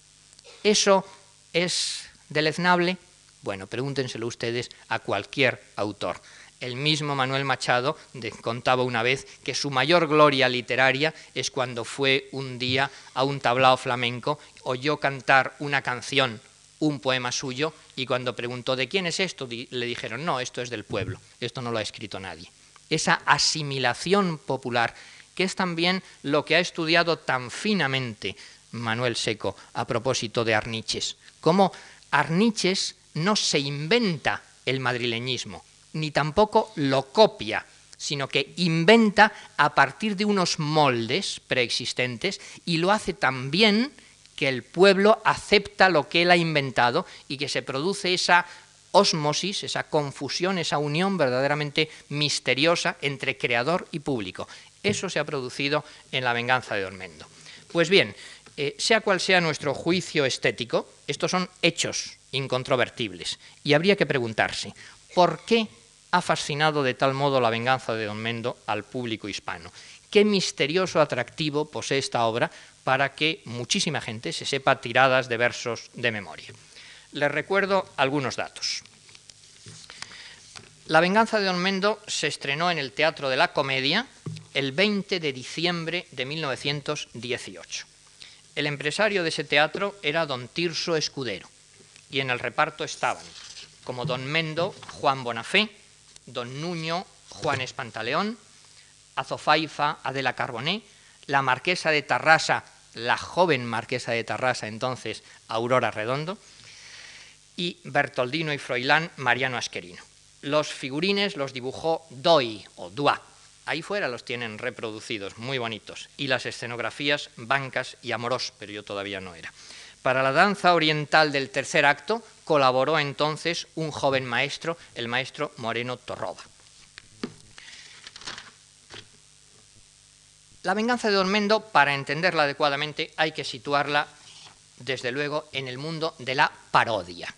¿Eso es deleznable? Bueno, pregúntenselo ustedes a cualquier autor. El mismo Manuel Machado contaba una vez que su mayor gloria literaria es cuando fue un día a un tablao flamenco, oyó cantar una canción, un poema suyo, y cuando preguntó de quién es esto, le dijeron, no, esto es del pueblo, esto no lo ha escrito nadie. Esa asimilación popular, que es también lo que ha estudiado tan finamente Manuel Seco a propósito de Arniches, cómo Arniches no se inventa el madrileñismo, ni tampoco lo copia, sino que inventa a partir de unos moldes preexistentes y lo hace tan bien que el pueblo acepta lo que él ha inventado y que se produce esa osmosis, esa confusión, esa unión verdaderamente misteriosa entre creador y público. Eso se ha producido en la venganza de Dormendo. Pues bien, eh, sea cual sea nuestro juicio estético, estos son hechos incontrovertibles y habría que preguntarse, ¿por qué ha fascinado de tal modo la venganza de Don Mendo al público hispano. Qué misterioso atractivo posee esta obra para que muchísima gente se sepa tiradas de versos de memoria. Les recuerdo algunos datos. La venganza de Don Mendo se estrenó en el Teatro de la Comedia el 20 de diciembre de 1918. El empresario de ese teatro era don Tirso Escudero, y en el reparto estaban como don Mendo, Juan Bonafé, don Nuño, Juan Espantaleón, Azofaifa, Adela Carboné, la marquesa de Tarrasa, la joven marquesa de Tarrasa entonces, Aurora Redondo, y Bertoldino y Froilán, Mariano Asquerino. Los figurines los dibujó Doi o Dua. Ahí fuera los tienen reproducidos, muy bonitos. Y las escenografías, Bancas y Amorós, pero yo todavía no era. Para la danza oriental del tercer acto colaboró entonces un joven maestro, el maestro Moreno Torroba. La venganza de Don para entenderla adecuadamente, hay que situarla, desde luego, en el mundo de la parodia.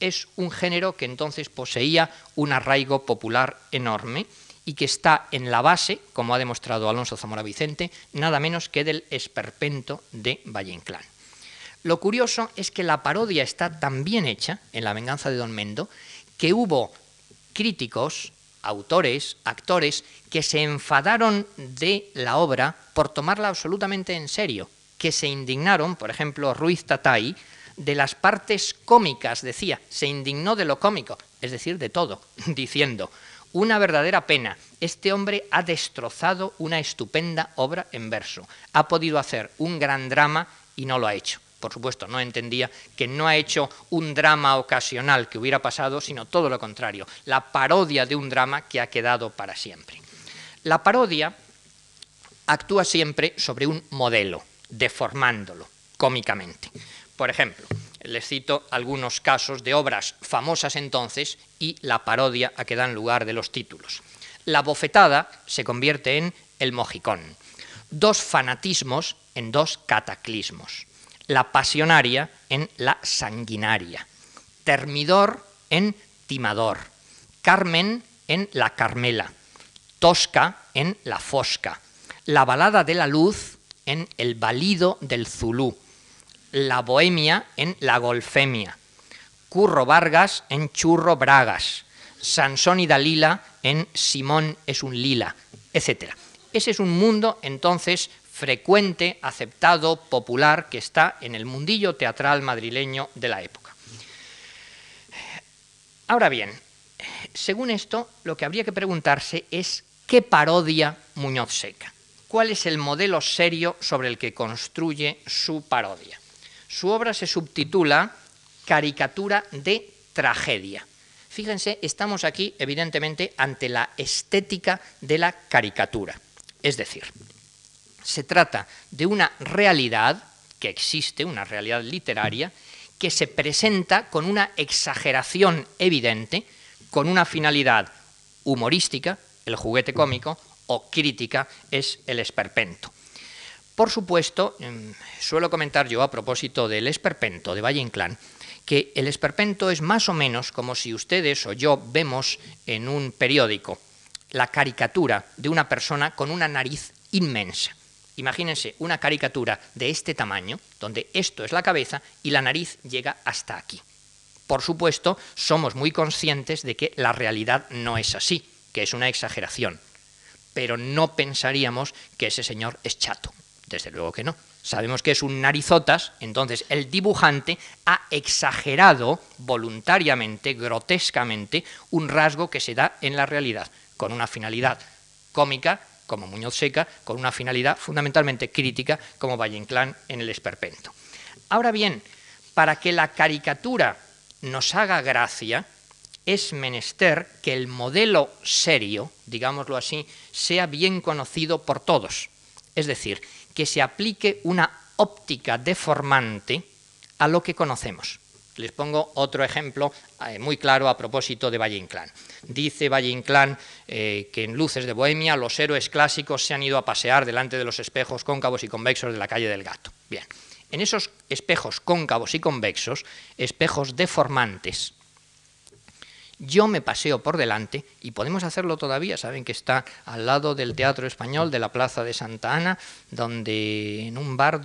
Es un género que entonces poseía un arraigo popular enorme y que está en la base, como ha demostrado Alonso Zamora Vicente, nada menos que del esperpento de Valle Inclán. Lo curioso es que la parodia está tan bien hecha en La venganza de Don Mendo que hubo críticos, autores, actores, que se enfadaron de la obra por tomarla absolutamente en serio, que se indignaron, por ejemplo, Ruiz Tatay, de las partes cómicas, decía, se indignó de lo cómico, es decir, de todo, diciendo, una verdadera pena, este hombre ha destrozado una estupenda obra en verso, ha podido hacer un gran drama y no lo ha hecho por supuesto, no entendía que no ha hecho un drama ocasional que hubiera pasado, sino todo lo contrario, la parodia de un drama que ha quedado para siempre. La parodia actúa siempre sobre un modelo, deformándolo cómicamente. Por ejemplo, les cito algunos casos de obras famosas entonces y la parodia a que dan lugar de los títulos. La bofetada se convierte en el mojicón. Dos fanatismos en dos cataclismos la pasionaria en la sanguinaria, Termidor en Timador, Carmen en la Carmela, Tosca en la Fosca, la balada de la luz en el balido del Zulú, la bohemia en la golfemia, Curro Vargas en Churro Bragas, Sansón y Dalila en Simón es un lila, etc. Ese es un mundo entonces frecuente, aceptado, popular, que está en el mundillo teatral madrileño de la época. Ahora bien, según esto, lo que habría que preguntarse es qué parodia Muñoz Seca. ¿Cuál es el modelo serio sobre el que construye su parodia? Su obra se subtitula Caricatura de tragedia. Fíjense, estamos aquí evidentemente ante la estética de la caricatura. Es decir, se trata de una realidad que existe, una realidad literaria, que se presenta con una exageración evidente, con una finalidad humorística, el juguete cómico, o crítica, es el esperpento. Por supuesto, em, suelo comentar yo a propósito del esperpento de Valle Inclán, que el esperpento es más o menos como si ustedes o yo vemos en un periódico la caricatura de una persona con una nariz inmensa. Imagínense una caricatura de este tamaño, donde esto es la cabeza y la nariz llega hasta aquí. Por supuesto, somos muy conscientes de que la realidad no es así, que es una exageración, pero no pensaríamos que ese señor es chato. Desde luego que no. Sabemos que es un narizotas, entonces el dibujante ha exagerado voluntariamente, grotescamente, un rasgo que se da en la realidad, con una finalidad cómica como Muñoz Seca, con una finalidad fundamentalmente crítica, como Valle Inclán en el Esperpento. Ahora bien, para que la caricatura nos haga gracia, es menester que el modelo serio, digámoslo así, sea bien conocido por todos. Es decir, que se aplique una óptica deformante a lo que conocemos. Les pongo otro ejemplo eh, muy claro a propósito de Valle Inclán. Dice Valle Inclán eh, que en Luces de Bohemia los héroes clásicos se han ido a pasear delante de los espejos cóncavos y convexos de la calle del Gato. Bien, en esos espejos cóncavos y convexos, espejos deformantes, yo me paseo por delante y podemos hacerlo todavía. Saben que está al lado del Teatro Español de la Plaza de Santa Ana, donde en un bar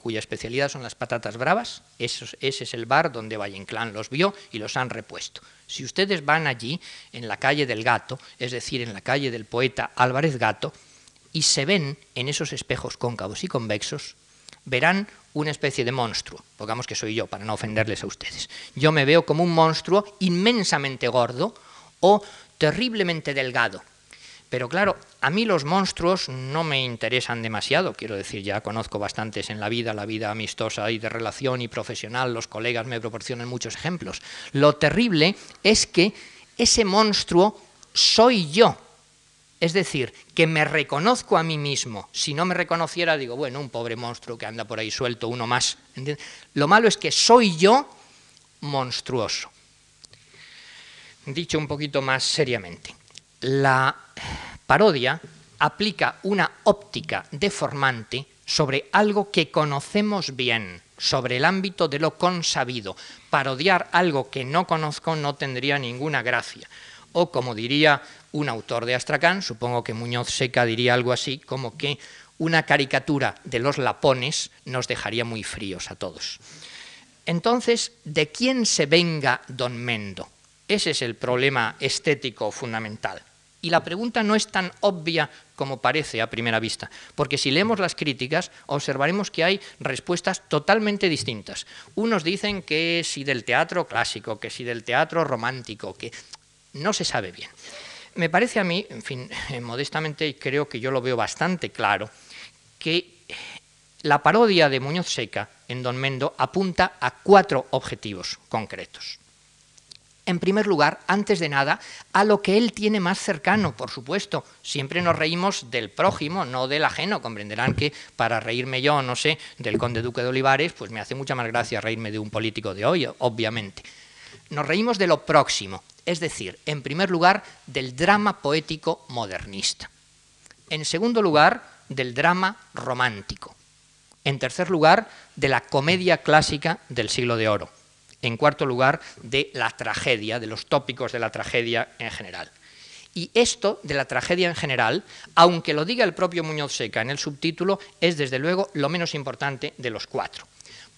cuya especialidad son las patatas bravas. ese es el bar donde Valle los vio y los han repuesto. Si ustedes van allí, en la calle del Gato, es decir, en la calle del poeta Álvarez Gato, y se ven en esos espejos cóncavos y convexos, verán una especie de monstruo, pongamos que soy yo, para no ofenderles a ustedes. Yo me veo como un monstruo inmensamente gordo o terriblemente delgado. Pero claro, a mí los monstruos no me interesan demasiado, quiero decir, ya conozco bastantes en la vida, la vida amistosa y de relación y profesional, los colegas me proporcionan muchos ejemplos. Lo terrible es que ese monstruo soy yo, es decir, que me reconozco a mí mismo. Si no me reconociera, digo, bueno, un pobre monstruo que anda por ahí suelto, uno más. Lo malo es que soy yo monstruoso. Dicho un poquito más seriamente, la parodia aplica una óptica deformante sobre algo que conocemos bien, sobre el ámbito de lo consabido. Parodiar algo que no conozco no tendría ninguna gracia. O como diría un autor de Astracán, supongo que Muñoz Seca diría algo así, como que una caricatura de los lapones nos dejaría muy fríos a todos. Entonces, ¿de quién se venga don Mendo? Ese es el problema estético fundamental. Y la pregunta no es tan obvia como parece a primera vista, porque si leemos las críticas observaremos que hay respuestas totalmente distintas. Unos dicen que si del teatro clásico, que si del teatro romántico, que no se sabe bien. Me parece a mí, en fin, modestamente creo que yo lo veo bastante claro, que la parodia de Muñoz Seca en Don Mendo apunta a cuatro objetivos concretos. En primer lugar, antes de nada, a lo que él tiene más cercano, por supuesto. Siempre nos reímos del prójimo, no del ajeno. Comprenderán que para reírme yo, no sé, del conde duque de Olivares, pues me hace mucha más gracia reírme de un político de hoy, obviamente. Nos reímos de lo próximo, es decir, en primer lugar, del drama poético modernista. En segundo lugar, del drama romántico. En tercer lugar, de la comedia clásica del siglo de oro. En cuarto lugar, de la tragedia, de los tópicos de la tragedia en general. Y esto de la tragedia en general, aunque lo diga el propio Muñoz Seca en el subtítulo, es desde luego lo menos importante de los cuatro.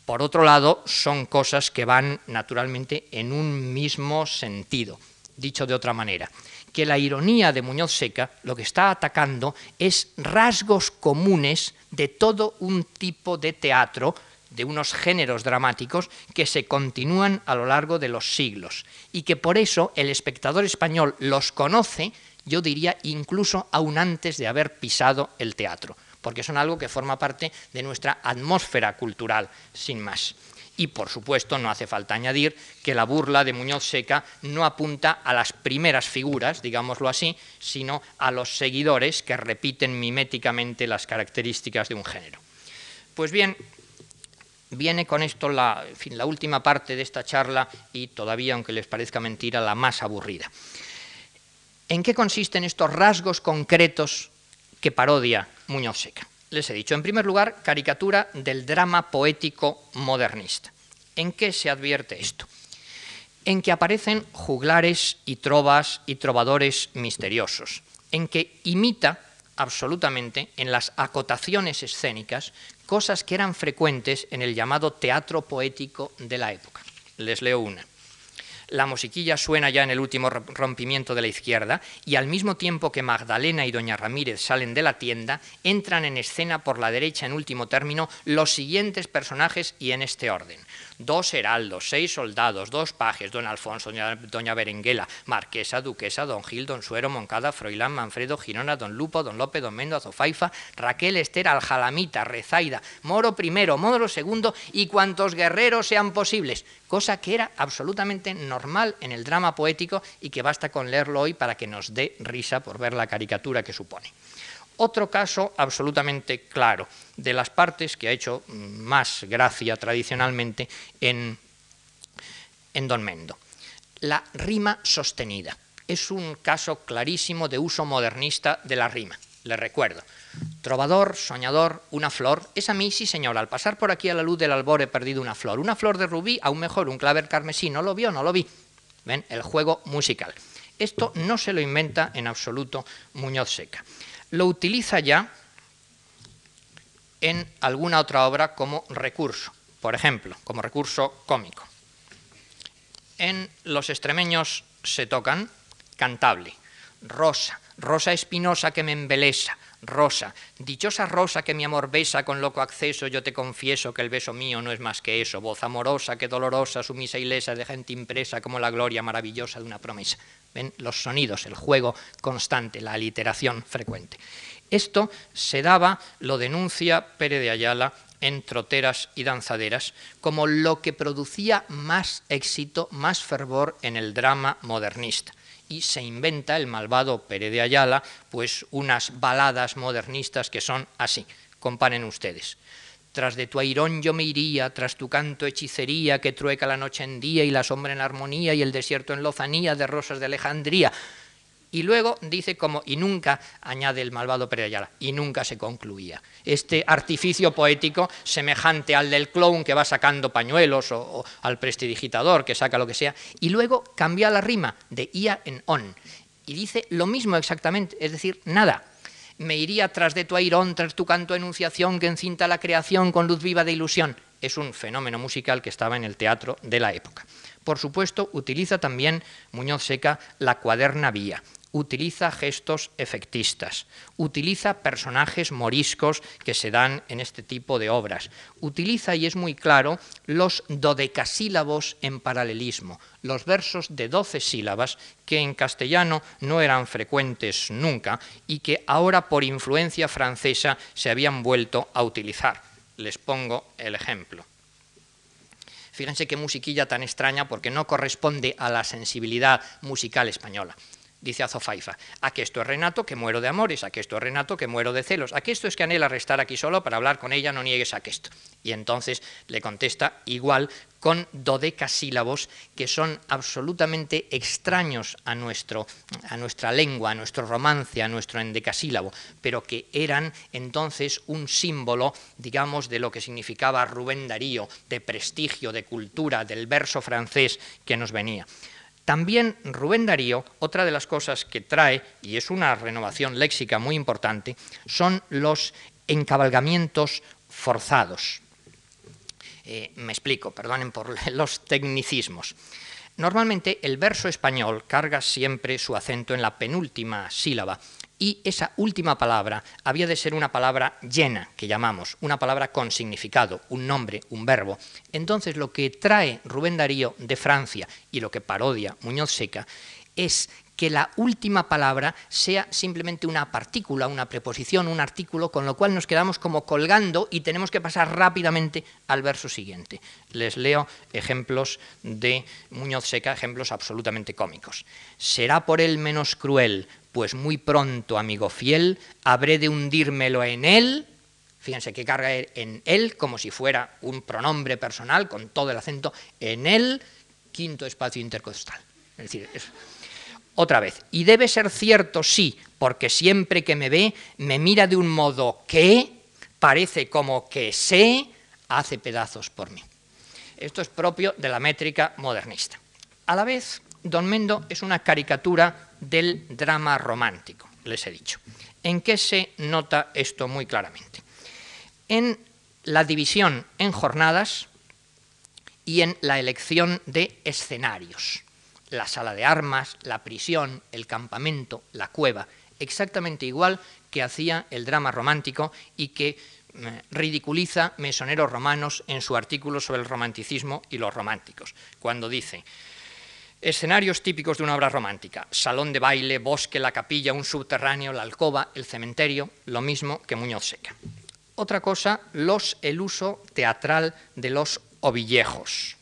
Por otro lado, son cosas que van naturalmente en un mismo sentido. Dicho de otra manera, que la ironía de Muñoz Seca lo que está atacando es rasgos comunes de todo un tipo de teatro, de unos géneros dramáticos que se continúan a lo largo de los siglos y que por eso el espectador español los conoce, yo diría incluso aún antes de haber pisado el teatro porque son algo que forma parte de nuestra atmósfera cultural, sin más. Y por supuesto, no hace falta añadir que la burla de Muñoz Seca no apunta a las primeras figuras, digámoslo así, sino a los seguidores que repiten miméticamente las características de un género. Pues bien, viene con esto la, última parte de esta charla y todavía, aunque les parezca mentira, la más aburrida. ¿En qué consisten estos rasgos concretos que parodia Muñoz Seca. Les he dicho, en primer lugar, caricatura del drama poético modernista. ¿En qué se advierte esto? En que aparecen juglares y trovas y trovadores misteriosos, en que imita absolutamente en las acotaciones escénicas cosas que eran frecuentes en el llamado teatro poético de la época. Les leo una la musiquilla suena ya en el último rompimiento de la izquierda y al mismo tiempo que Magdalena y Doña Ramírez salen de la tienda, entran en escena por la derecha en último término los siguientes personajes y en este orden dos heraldos, seis soldados, dos pajes, don Alfonso, doña, Berenguela, marquesa, duquesa, don Gil, don Suero, Moncada, Froilán, Manfredo, Girona, don Lupo, don Lope, don Mendo, Azofaifa, Raquel, Esther, Aljalamita, Rezaida, Moro I, Moro II y cuantos guerreros sean posibles, cosa que era absolutamente normal en el drama poético y que basta con leerlo hoy para que nos dé risa por ver la caricatura que supone. Otro caso absolutamente claro de las partes que ha hecho más gracia tradicionalmente en, en Don Mendo. La rima sostenida. Es un caso clarísimo de uso modernista de la rima. Le recuerdo. Trovador, soñador, una flor. Es a mí, sí señor, al pasar por aquí a la luz del albor he perdido una flor. Una flor de rubí, aún mejor, un claver carmesí. ¿No lo vio? No lo vi. ¿Ven? El juego musical. Esto no se lo inventa en absoluto Muñoz Seca lo utiliza ya en alguna otra obra como recurso, por ejemplo, como recurso cómico. En Los extremeños se tocan cantable, rosa, rosa espinosa que me embelesa, rosa. Dichosa rosa que mi amor besa con loco acceso, yo te confieso que el beso mío no es más que eso, voz amorosa que dolorosa, sumisa y lesa de gente impresa como la gloria maravillosa de una promesa. Ven los sonidos, el juego constante, la aliteración frecuente. Esto se daba, lo denuncia Pere de Ayala en troteras y danzaderas, como lo que producía más éxito, más fervor en el drama modernista y se inventa el malvado Pere de Ayala, pues unas baladas modernistas que son así. Comparen ustedes. Tras de tu airón yo me iría, tras tu canto hechicería que trueca la noche en día y la sombra en armonía y el desierto en lozanía de rosas de Alejandría. Y luego dice como, y nunca, añade el malvado Ayala, y nunca se concluía. Este artificio poético, semejante al del clown que va sacando pañuelos o, al prestidigitador que saca lo que sea, y luego cambia la rima de ia en on, y dice lo mismo exactamente, es decir, nada. Me iría tras de tu airón, tras tu canto enunciación que encinta la creación con luz viva de ilusión. Es un fenómeno musical que estaba en el teatro de la época. Por supuesto, utiliza también Muñoz Seca la cuaderna vía utiliza gestos efectistas, utiliza personajes moriscos que se dan en este tipo de obras, utiliza, y es muy claro, los dodecasílabos en paralelismo, los versos de doce sílabas que en castellano no eran frecuentes nunca y que ahora por influencia francesa se habían vuelto a utilizar. Les pongo el ejemplo. Fíjense qué musiquilla tan extraña porque no corresponde a la sensibilidad musical española dice Azofaifa. Aquí esto es Renato, que muero de amores, aquí esto es Renato, que muero de celos, aquí esto es que anhela restar aquí solo para hablar con ella, no niegues a esto. Y entonces le contesta igual con dodecasílabos que son absolutamente extraños a, nuestro, a nuestra lengua, a nuestro romance, a nuestro endecasílabo, pero que eran entonces un símbolo, digamos, de lo que significaba Rubén Darío, de prestigio, de cultura, del verso francés que nos venía. También Rubén Darío, otra de las cosas que trae, y es una renovación léxica muy importante, son los encabalgamientos forzados. Eh, me explico, perdonen por los tecnicismos. Normalmente el verso español carga siempre su acento en la penúltima sílaba y esa última palabra había de ser una palabra llena, que llamamos, una palabra con significado, un nombre, un verbo. Entonces lo que trae Rubén Darío de Francia y lo que parodia Muñoz Seca es que la última palabra sea simplemente una partícula, una preposición, un artículo, con lo cual nos quedamos como colgando y tenemos que pasar rápidamente al verso siguiente. Les leo ejemplos de Muñoz Seca, ejemplos absolutamente cómicos. Será por él menos cruel, pues muy pronto, amigo fiel, habré de hundírmelo en él. Fíjense que carga en él como si fuera un pronombre personal con todo el acento en él, quinto espacio intercostal. Es decir, otra vez, y debe ser cierto, sí, porque siempre que me ve me mira de un modo que parece como que sé, hace pedazos por mí. Esto es propio de la métrica modernista. A la vez, Don Mendo es una caricatura del drama romántico, les he dicho. ¿En qué se nota esto muy claramente? En la división en jornadas y en la elección de escenarios. La sala de armas, la prisión, el campamento, la cueva, exactamente igual que hacía el drama romántico y que eh, ridiculiza Mesoneros Romanos en su artículo sobre el romanticismo y los románticos, cuando dice, Escenarios típicos de una obra romántica. Salón de baile, bosque, la capilla, un subterráneo, la alcoba, el cementerio, lo mismo que Muñoz Seca. Otra cosa, los, el uso teatral de los ovillejos.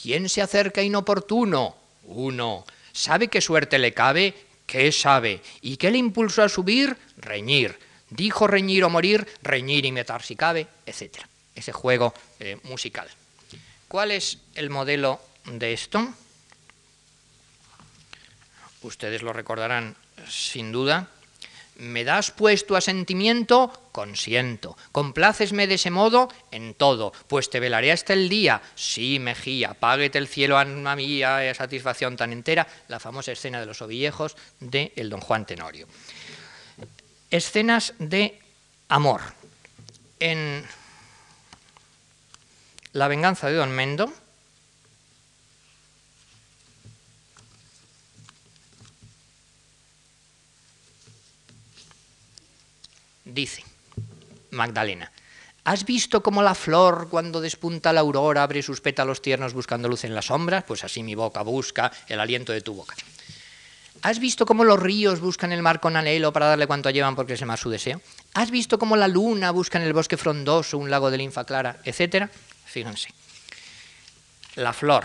¿Quién se acerca inoportuno? Uno. ¿Sabe qué suerte le cabe? ¿Qué sabe? ¿Y qué le impulsó a subir? Reñir. Dijo reñir o morir, reñir y metar si cabe, etc. Ese juego eh, musical. ¿Cuál es el modelo de esto? Ustedes lo recordarán sin duda. ¿Me das pues tu asentimiento? Consiento. ¿Complácesme de ese modo? En todo. Pues te velaré hasta el día. Sí, Mejía, páguete el cielo, alma mía, eh, satisfacción tan entera. La famosa escena de los ovillejos de el don Juan Tenorio. Escenas de amor. En La venganza de Don Mendo, dice Magdalena, ¿Has visto cómo la flor, cuando despunta la aurora, abre sus pétalos tiernos buscando luz en la sombra? Pues así mi boca busca el aliento de tu boca. ¿Has visto cómo los ríos buscan el mar con anhelo para darle cuanto llevan porque es más su deseo? ¿Has visto cómo la luna busca en el bosque frondoso un lago de linfa clara, etcétera? Fíjense. La flor,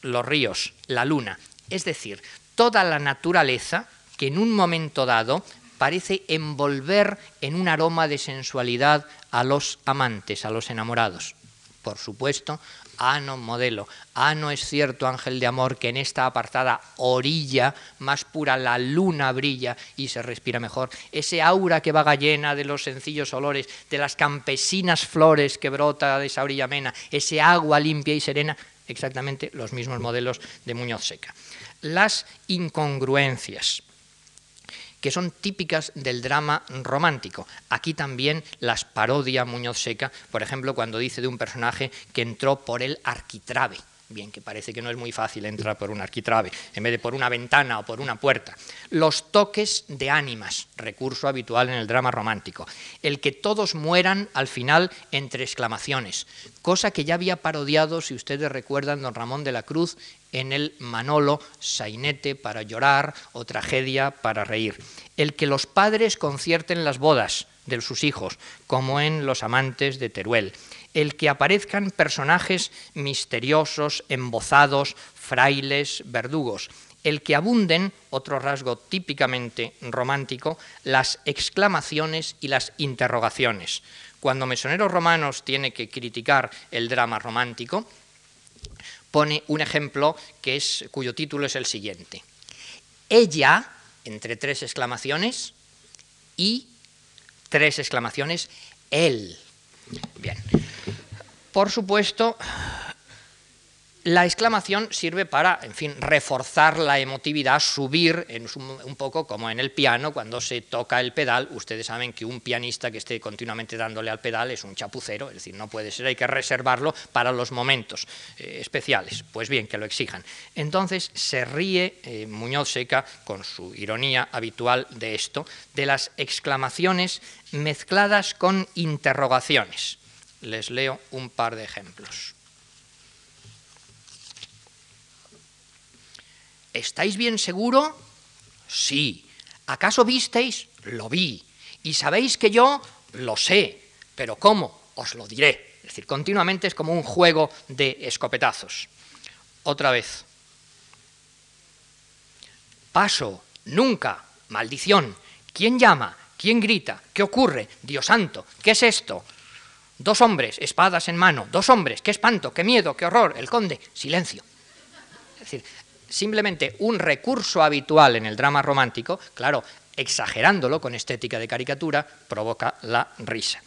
los ríos, la luna, es decir, toda la naturaleza que en un momento dado parece envolver en un aroma de sensualidad a los amantes, a los enamorados. Por supuesto, Ano modelo. Ano es cierto ángel de amor que en esta apartada orilla más pura la luna brilla y se respira mejor. Ese aura que vaga llena de los sencillos olores, de las campesinas flores que brota de esa orilla amena, ese agua limpia y serena, exactamente los mismos modelos de Muñoz Seca. Las incongruencias que son típicas del drama romántico. Aquí también las parodia Muñoz Seca, por ejemplo, cuando dice de un personaje que entró por el arquitrabe. Bien, que parece que no es muy fácil entrar por un arquitrabe, en vez de por una ventana o por una puerta. Los toques de ánimas, recurso habitual en el drama romántico. El que todos mueran al final entre exclamaciones, cosa que ya había parodiado, si ustedes recuerdan, don Ramón de la Cruz en el Manolo, sainete para llorar o tragedia para reír. El que los padres concierten las bodas de sus hijos, como en Los amantes de Teruel. El que aparezcan personajes misteriosos, embozados, frailes, verdugos. El que abunden, otro rasgo típicamente romántico, las exclamaciones y las interrogaciones. Cuando Mesoneros Romanos tiene que criticar el drama romántico, pone un ejemplo que es, cuyo título es el siguiente. Ella, entre tres exclamaciones, y tres exclamaciones, él. Bien. Por supuesto, la exclamación sirve para, en fin, reforzar la emotividad, subir un poco como en el piano, cuando se toca el pedal. Ustedes saben que un pianista que esté continuamente dándole al pedal es un chapucero, es decir, no puede ser, hay que reservarlo para los momentos eh, especiales. Pues bien, que lo exijan. Entonces se ríe eh, Muñoz Seca, con su ironía habitual de esto, de las exclamaciones mezcladas con interrogaciones. Les leo un par de ejemplos. ¿Estáis bien seguro? Sí. ¿Acaso visteis? Lo vi. ¿Y sabéis que yo? Lo sé. ¿Pero cómo? Os lo diré. Es decir, continuamente es como un juego de escopetazos. Otra vez. Paso, nunca, maldición. ¿Quién llama? ¿Quién grita? ¿Qué ocurre? Dios santo, ¿qué es esto? Dos hombres, espadas en mano, dos hombres, qué espanto, qué miedo, qué horror, el conde, silencio. Es decir, simplemente un recurso habitual en el drama romántico, claro, exagerándolo con estética de caricatura, provoca la risa.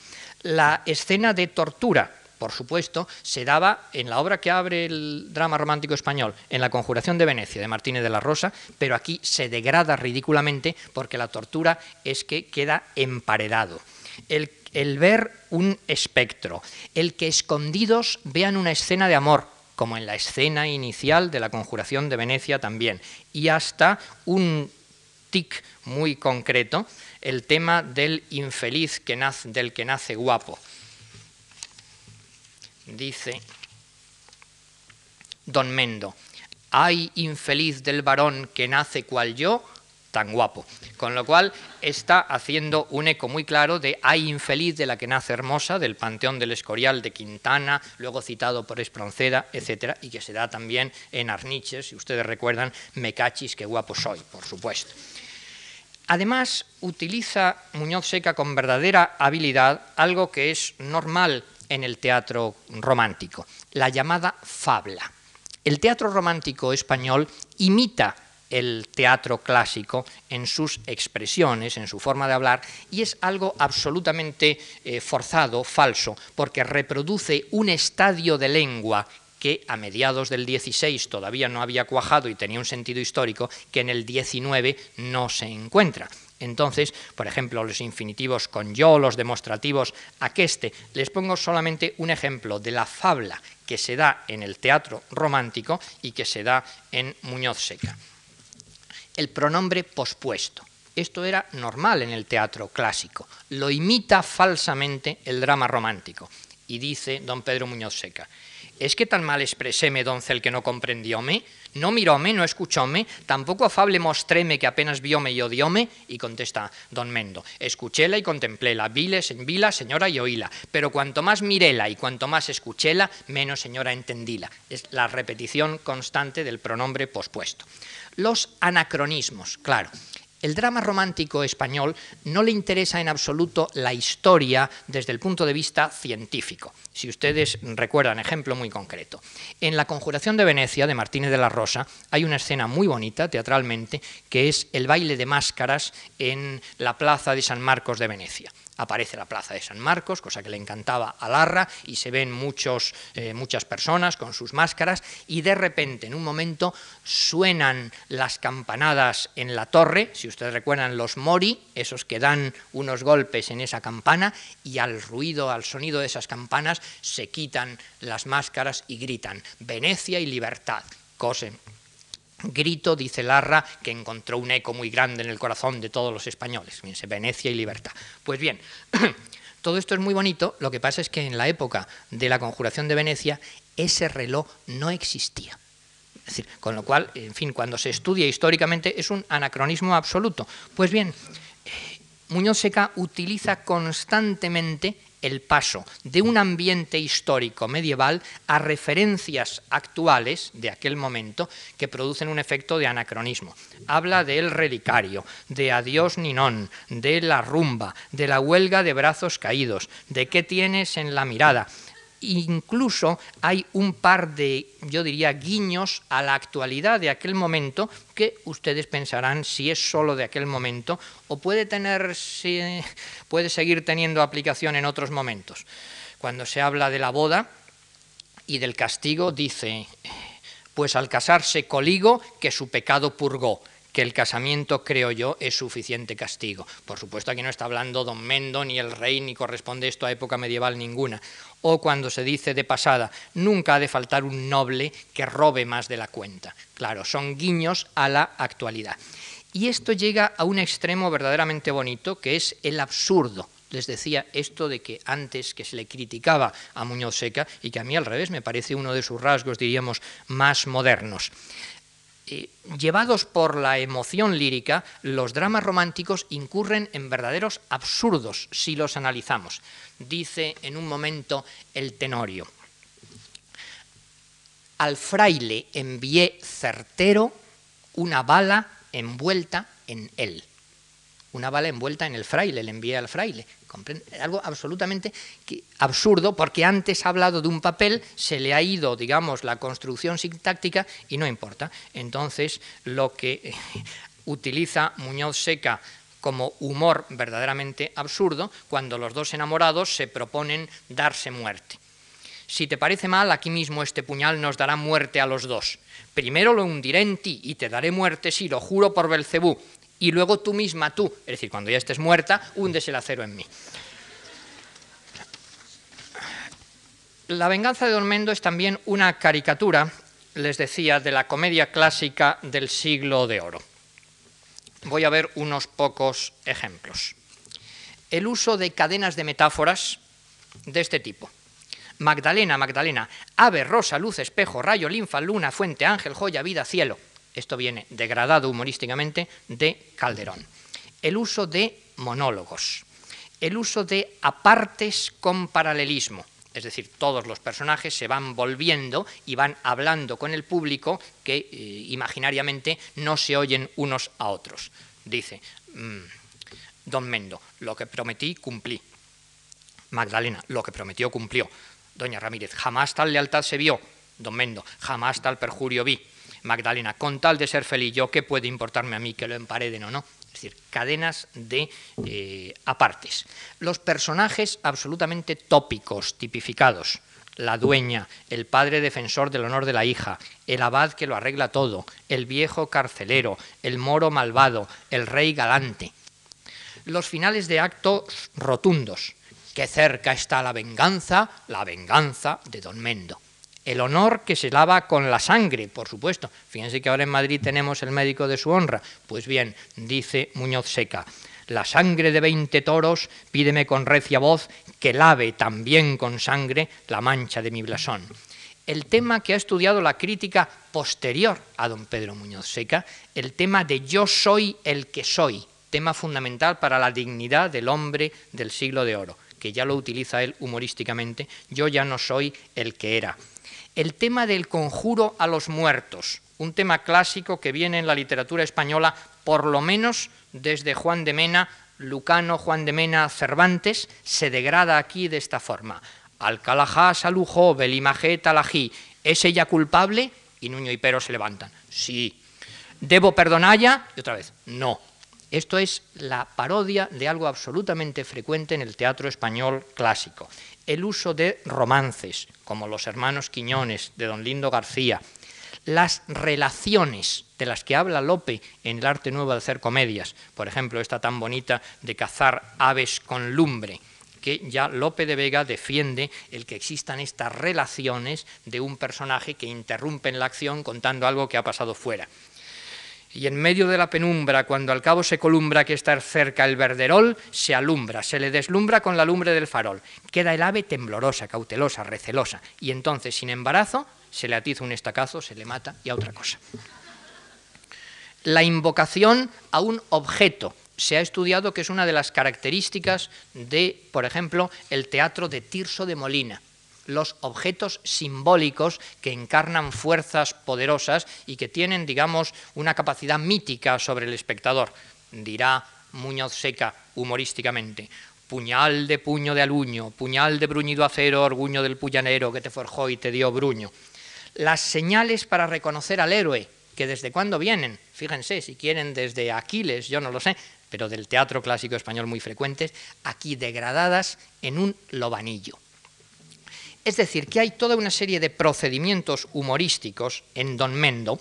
La escena de tortura, por supuesto, se daba en la obra que abre el drama romántico español, en La Conjuración de Venecia, de Martínez de la Rosa, pero aquí se degrada ridículamente porque la tortura es que queda emparedado. El, el ver un espectro, el que escondidos vean una escena de amor, como en la escena inicial de la Conjuración de Venecia también, y hasta un tic muy concreto, el tema del infeliz que nace, del que nace guapo. Dice Don Mendo, hay infeliz del varón que nace cual yo, tan guapo. Con lo cual está haciendo un eco muy claro de Ay infeliz de la que nace hermosa, del Panteón del Escorial de Quintana, luego citado por Espronceda, etc., y que se da también en Arniches, si ustedes recuerdan, me cachis, qué guapo soy, por supuesto. Además, utiliza Muñoz Seca con verdadera habilidad algo que es normal en el teatro romántico, la llamada fabla. El teatro romántico español imita el teatro clásico en sus expresiones, en su forma de hablar, y es algo absolutamente eh, forzado, falso, porque reproduce un estadio de lengua que a mediados del 16 todavía no había cuajado y tenía un sentido histórico, que en el 19 no se encuentra. Entonces, por ejemplo, los infinitivos con yo, los demostrativos aqueste. Les pongo solamente un ejemplo de la fabla que se da en el teatro romántico y que se da en Muñoz Seca. El pronombre pospuesto. Esto era normal en el teatro clásico. Lo imita falsamente el drama romántico. Y dice don Pedro Muñoz Seca, ¿es que tan mal expreséme, doncel, que no comprendióme? No miróme, no escuchóme, tampoco afable mostréme que apenas vióme y odióme. Y contesta don Mendo, escuchéla y contempléla, vile, vila, señora y oíla, pero cuanto más miréla y cuanto más escuchéla, menos señora entendíla. Es la repetición constante del pronombre pospuesto. Los anacronismos, claro. El drama romántico español no le interesa en absoluto la historia desde el punto de vista científico. Si ustedes recuerdan, ejemplo muy concreto. En La Conjuración de Venecia, de Martínez de la Rosa, hay una escena muy bonita, teatralmente, que es el baile de máscaras en la plaza de San Marcos de Venecia aparece la plaza de San Marcos, cosa que le encantaba a Larra, y se ven muchos, eh, muchas personas con sus máscaras, y de repente, en un momento, suenan las campanadas en la torre, si ustedes recuerdan los mori, esos que dan unos golpes en esa campana, y al ruido, al sonido de esas campanas, se quitan las máscaras y gritan, Venecia y libertad. Cosen grito, dice Larra, que encontró un eco muy grande en el corazón de todos los españoles. Venecia y libertad. Pues bien, todo esto es muy bonito, lo que pasa es que en la época de la conjuración de Venecia ese reloj no existía. Con lo cual, en fin, cuando se estudia históricamente es un anacronismo absoluto. Pues bien, eh, Muñoz Seca utiliza constantemente el paso de un ambiente histórico medieval a referencias actuales de aquel momento que producen un efecto de anacronismo. Habla del relicario, de Adiós Ninón, de la rumba, de la huelga de brazos caídos, de qué tienes en la mirada. Incluso hay un par de, yo diría, guiños a la actualidad de aquel momento que ustedes pensarán si es solo de aquel momento o puede, tener, puede seguir teniendo aplicación en otros momentos. Cuando se habla de la boda y del castigo, dice, pues al casarse coligo que su pecado purgó que el casamiento, creo yo, es suficiente castigo. Por supuesto, aquí no está hablando don Mendo, ni el rey, ni corresponde esto a época medieval ninguna. O cuando se dice de pasada, nunca ha de faltar un noble que robe más de la cuenta. Claro, son guiños a la actualidad. Y esto llega a un extremo verdaderamente bonito, que es el absurdo. Les decía esto de que antes que se le criticaba a Muñoz Seca, y que a mí al revés me parece uno de sus rasgos, diríamos, más modernos. Eh, llevados por la emoción lírica, los dramas románticos incurren en verdaderos absurdos si los analizamos. Dice en un momento el Tenorio, al fraile envié certero una bala envuelta en él una bala envuelta en el fraile, le envía al fraile. Algo absolutamente absurdo, porque antes ha hablado de un papel, se le ha ido, digamos, la construcción sintáctica y no importa. Entonces, lo que eh, utiliza Muñoz Seca como humor verdaderamente absurdo, cuando los dos enamorados se proponen darse muerte. Si te parece mal, aquí mismo este puñal nos dará muerte a los dos. Primero lo hundiré en ti y te daré muerte, si lo juro por Belcebú, y luego tú misma, tú, es decir, cuando ya estés muerta, hundes el acero en mí. La venganza de Don Mendo es también una caricatura, les decía, de la comedia clásica del siglo de oro. Voy a ver unos pocos ejemplos. El uso de cadenas de metáforas de este tipo. Magdalena, Magdalena, ave, rosa, luz, espejo, rayo, linfa, luna, fuente, ángel, joya, vida, cielo. Esto viene degradado humorísticamente de Calderón. El uso de monólogos, el uso de apartes con paralelismo, es decir, todos los personajes se van volviendo y van hablando con el público que eh, imaginariamente no se oyen unos a otros. Dice, mm, don Mendo, lo que prometí, cumplí. Magdalena, lo que prometió, cumplió. Doña Ramírez, jamás tal lealtad se vio. Don Mendo, jamás tal perjurio vi. Magdalena, con tal de ser feliz yo, ¿qué puede importarme a mí que lo empareden o no? Es decir, cadenas de eh, apartes. Los personajes absolutamente tópicos, tipificados. La dueña, el padre defensor del honor de la hija, el abad que lo arregla todo, el viejo carcelero, el moro malvado, el rey galante. Los finales de actos rotundos, que cerca está la venganza, la venganza de don Mendo el honor que se lava con la sangre, por supuesto. Fíjense que ahora en Madrid tenemos el médico de su honra. Pues bien, dice Muñoz Seca, la sangre de veinte toros, pídeme con recia voz que lave también con sangre la mancha de mi blasón. El tema que ha estudiado la crítica posterior a don Pedro Muñoz Seca, el tema de yo soy el que soy, tema fundamental para la dignidad del hombre del siglo de oro, que ya lo utiliza él humorísticamente, yo ya no soy el que era el tema del conjuro a los muertos, un tema clásico que viene en la literatura española por lo menos desde Juan de Mena, Lucano, Juan de Mena, Cervantes, se degrada aquí de esta forma. Alcalajá salujó, Belimajé talají, ¿es ella culpable? Y Nuño y Pero se levantan. Sí. ¿Debo perdonarla? Y otra vez, no. Esto es la parodia de algo absolutamente frecuente en el teatro español clásico el uso de romances, como Los Hermanos Quiñones, de don Lindo García, las relaciones de las que habla Lope en el arte nuevo de hacer comedias, por ejemplo, esta tan bonita de cazar aves con lumbre, que ya Lope de Vega defiende el que existan estas relaciones de un personaje que interrumpe la acción contando algo que ha pasado fuera y en medio de la penumbra, cuando al cabo se columbra que está cerca el verderol, se alumbra, se le deslumbra con la lumbre del farol. Queda el ave temblorosa, cautelosa, recelosa, y entonces, sin embarazo, se le atiza un estacazo, se le mata y a otra cosa. La invocación a un objeto. Se ha estudiado que es una de las características de, por ejemplo, el teatro de Tirso de Molina los objetos simbólicos que encarnan fuerzas poderosas y que tienen, digamos, una capacidad mítica sobre el espectador. Dirá Muñoz Seca humorísticamente, puñal de puño de aluño, puñal de bruñido acero, orguño del puyanero que te forjó y te dio bruño. Las señales para reconocer al héroe, que desde cuándo vienen, fíjense, si quieren desde Aquiles, yo no lo sé, pero del teatro clásico español muy frecuentes, aquí degradadas en un lobanillo. Es decir, que hay toda una serie de procedimientos humorísticos en Don Mendo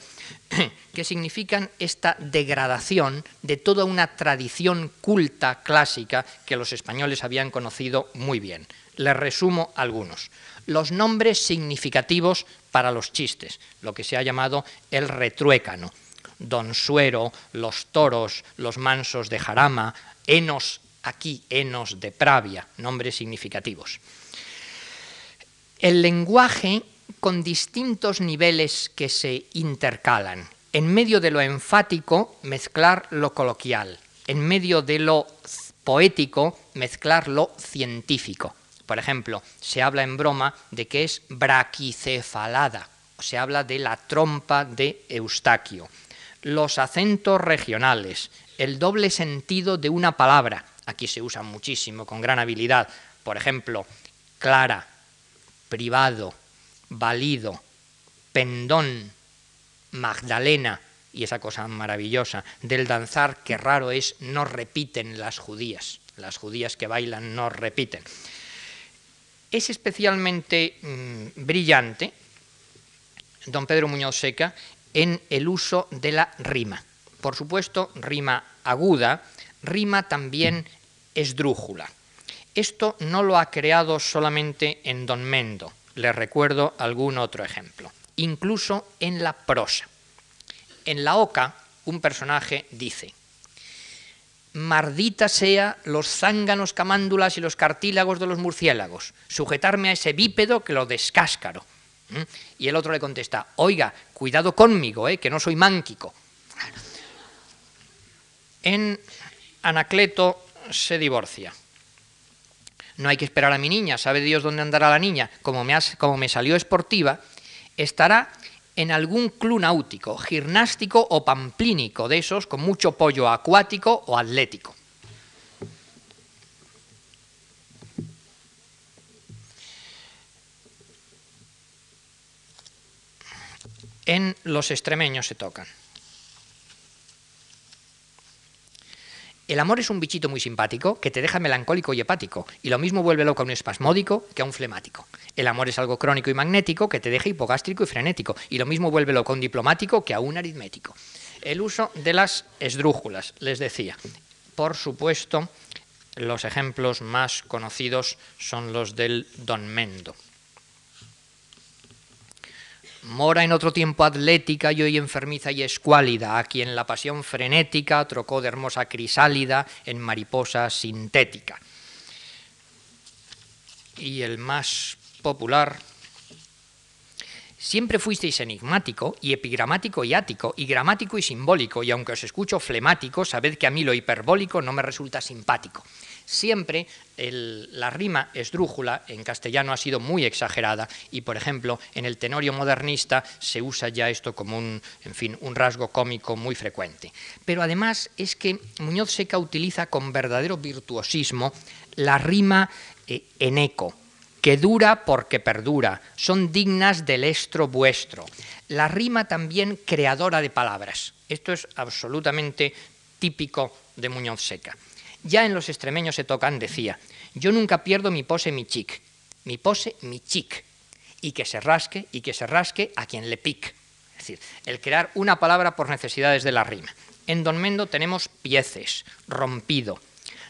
que significan esta degradación de toda una tradición culta clásica que los españoles habían conocido muy bien. Les resumo algunos. Los nombres significativos para los chistes, lo que se ha llamado el retruécano. Don Suero, los toros, los mansos de Jarama, Enos, aquí Enos de Pravia, nombres significativos el lenguaje con distintos niveles que se intercalan. En medio de lo enfático, mezclar lo coloquial. En medio de lo poético, mezclar lo científico. Por ejemplo, se habla en broma de que es braquicefalada, se habla de la trompa de Eustaquio. Los acentos regionales, el doble sentido de una palabra, aquí se usa muchísimo, con gran habilidad. Por ejemplo, clara, privado, valido, pendón, Magdalena, y esa cosa maravillosa del danzar que raro es, no repiten las judías, las judías que bailan no repiten. Es especialmente mm, brillante don Pedro Muñoz Seca en el uso de la rima. Por supuesto, rima aguda, rima también esdrújula. Esto no lo ha creado solamente en Don Mendo, le recuerdo algún otro ejemplo, incluso en la prosa. En la oca, un personaje dice, Mardita sea los zánganos camándulas y los cartílagos de los murciélagos, sujetarme a ese bípedo que lo descáscaro. ¿Mm? Y el otro le contesta, oiga, cuidado conmigo, ¿eh? que no soy mánquico. En Anacleto se divorcia no hay que esperar a mi niña, sabe Dios dónde andará la niña, como me, como me salió esportiva, estará en algún club náutico, gimnástico o pamplínico, de esos con mucho pollo acuático o atlético. En los extremeños se tocan. El amor es un bichito muy simpático que te deja melancólico y hepático, y lo mismo vuelve loco a un espasmódico que a un flemático. El amor es algo crónico y magnético que te deja hipogástrico y frenético, y lo mismo vuelve loco a un diplomático que a un aritmético. El uso de las esdrújulas, les decía. Por supuesto, los ejemplos más conocidos son los del Don Mendo. Mora en otro tiempo atlética y hoy enfermiza y escuálida, a quien la pasión frenética trocó de hermosa crisálida en mariposa sintética. Y el más popular, Siempre fuisteis enigmático y epigramático y ático, y gramático y simbólico, y aunque os escucho flemático, sabed que a mí lo hiperbólico no me resulta simpático. Siempre la rima esdrújula en castellano ha sido muy exagerada y, por ejemplo, en el tenorio modernista se usa ya esto como un, en fin, un rasgo cómico muy frecuente. Pero además es que Muñoz Seca utiliza con verdadero virtuosismo la rima eh, en eco, que dura porque perdura, son dignas del estro vuestro. La rima también creadora de palabras. Esto es absolutamente típico de Muñoz Seca. Ya en los extremeños se tocan, decía, yo nunca pierdo mi pose, mi chic, mi pose, mi chic, y que se rasque, y que se rasque a quien le pique. Es decir, el crear una palabra por necesidades de la rima. En Don Mendo tenemos pieces, rompido.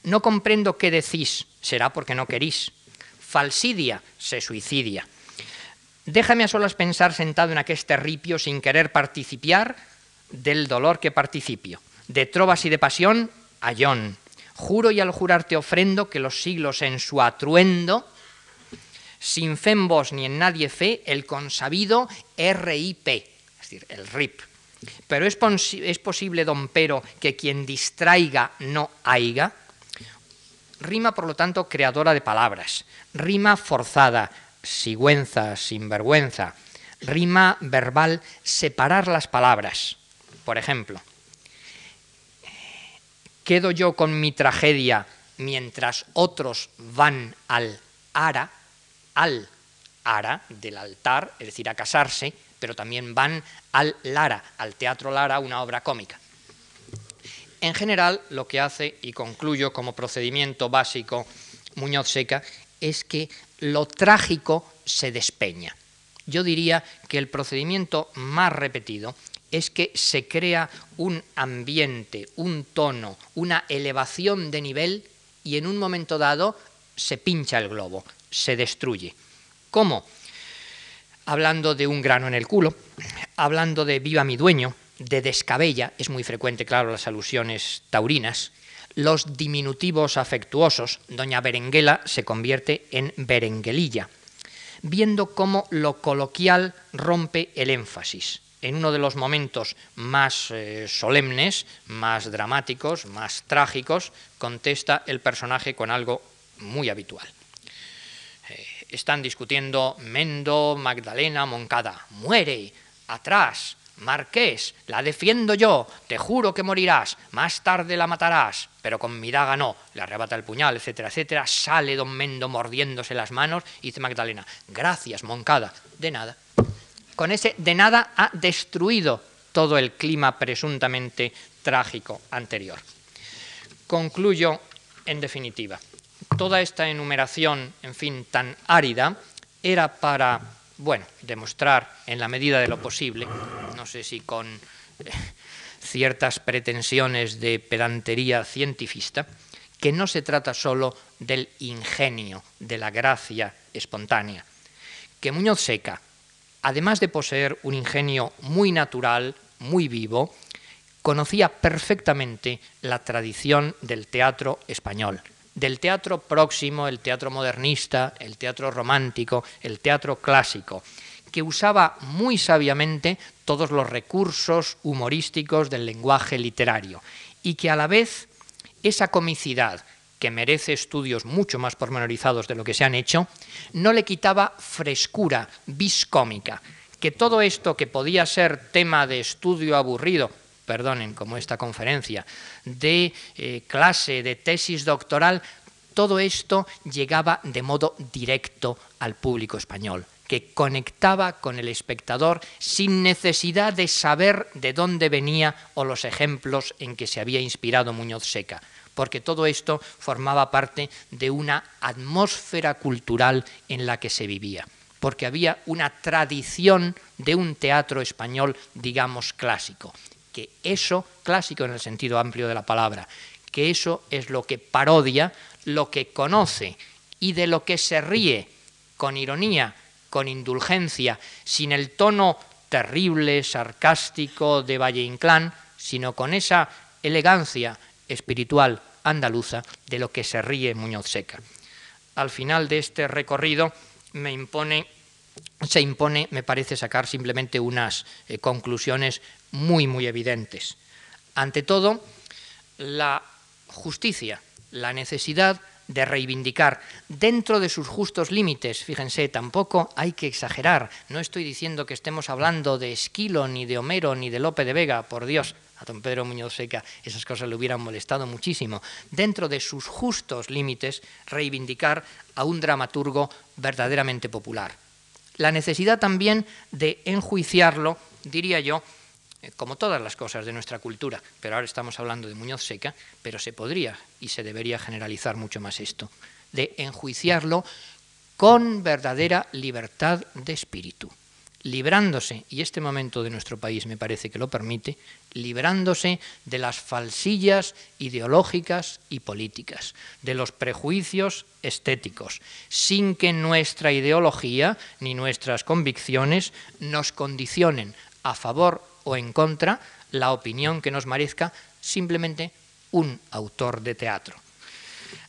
No comprendo qué decís, será porque no querís falsidia, se suicidia. Déjame a solas pensar sentado en aqueste ripio sin querer participiar del dolor que participio. De trovas y de pasión, ayón. Juro y al jurar te ofrendo que los siglos en su atruendo, sin fe en vos ni en nadie fe, el consabido RIP, es decir, el RIP. Pero es, es posible, don Pero, que quien distraiga no haiga. Rima, por lo tanto, creadora de palabras. Rima forzada, sigüenza, sinvergüenza. Rima verbal, separar las palabras. Por ejemplo, quedo yo con mi tragedia mientras otros van al ara, al ara del altar, es decir, a casarse, pero también van al Lara, al Teatro Lara, una obra cómica. En general, lo que hace, y concluyo como procedimiento básico Muñoz Seca, es que lo trágico se despeña. Yo diría que el procedimiento más repetido es que se crea un ambiente, un tono, una elevación de nivel y en un momento dado se pincha el globo, se destruye. ¿Cómo? Hablando de un grano en el culo, hablando de viva mi dueño, de descabella, es muy frecuente, claro, las alusiones taurinas, los diminutivos afectuosos, doña Berenguela se convierte en Berenguelilla, viendo cómo lo coloquial rompe el énfasis. En uno de los momentos más eh, solemnes, más dramáticos, más trágicos, contesta el personaje con algo muy habitual. Eh, están discutiendo Mendo, Magdalena, Moncada. Muere, atrás, Marqués, la defiendo yo, te juro que morirás, más tarde la matarás, pero con mi daga no, le arrebata el puñal, etcétera, etcétera, sale don Mendo mordiéndose las manos y dice Magdalena, gracias, Moncada, de nada. Con ese de nada ha destruido todo el clima presuntamente trágico anterior. Concluyo en definitiva. Toda esta enumeración, en fin, tan árida, era para bueno, demostrar en la medida de lo posible, no sé si con eh, ciertas pretensiones de pedantería cientifista, que no se trata solo del ingenio, de la gracia espontánea, que Muñoz Seca, además de poseer un ingenio muy natural, muy vivo, conocía perfectamente la tradición del teatro español, del teatro próximo, el teatro modernista, el teatro romántico, el teatro clásico, que usaba muy sabiamente todos los recursos humorísticos del lenguaje literario y que a la vez esa comicidad que merece estudios mucho más pormenorizados de lo que se han hecho, no le quitaba frescura viscómica, que todo esto que podía ser tema de estudio aburrido, perdonen, como esta conferencia, de eh, clase, de tesis doctoral, todo esto llegaba de modo directo al público español, que conectaba con el espectador sin necesidad de saber de dónde venía o los ejemplos en que se había inspirado Muñoz Seca, porque todo esto formaba parte de una atmósfera cultural en la que se vivía porque había una tradición de un teatro español, digamos, clásico. Que eso, clásico en el sentido amplio de la palabra, que eso es lo que parodia, lo que conoce y de lo que se ríe con ironía con indulgencia, sin el tono terrible, sarcástico de Valle Inclán, sino con esa elegancia espiritual andaluza de lo que se ríe Muñoz Seca. Al final de este recorrido me impone, se impone, me parece, sacar simplemente unas eh, conclusiones muy, muy evidentes. Ante todo, la justicia, la necesidad de reivindicar dentro de sus justos límites. Fíjense, tampoco hay que exagerar. No estoy diciendo que estemos hablando de Esquilo, ni de Homero, ni de Lope de Vega, por Dios. A don Pedro Muñoz Seca esas cosas le hubieran molestado muchísimo. Dentro de sus justos límites, reivindicar a un dramaturgo verdaderamente popular. La necesidad también de enjuiciarlo, diría yo, eh, como todas las cosas de nuestra cultura, pero ahora estamos hablando de Muñoz Seca, pero se podría y se debería generalizar mucho más esto, de enjuiciarlo con verdadera libertad de espíritu, librándose, y este momento de nuestro país me parece que lo permite, librándose de las falsillas ideológicas y políticas, de los prejuicios estéticos, sin que nuestra ideología ni nuestras convicciones nos condicionen a favor o en contra la opinión que nos merezca simplemente un autor de teatro.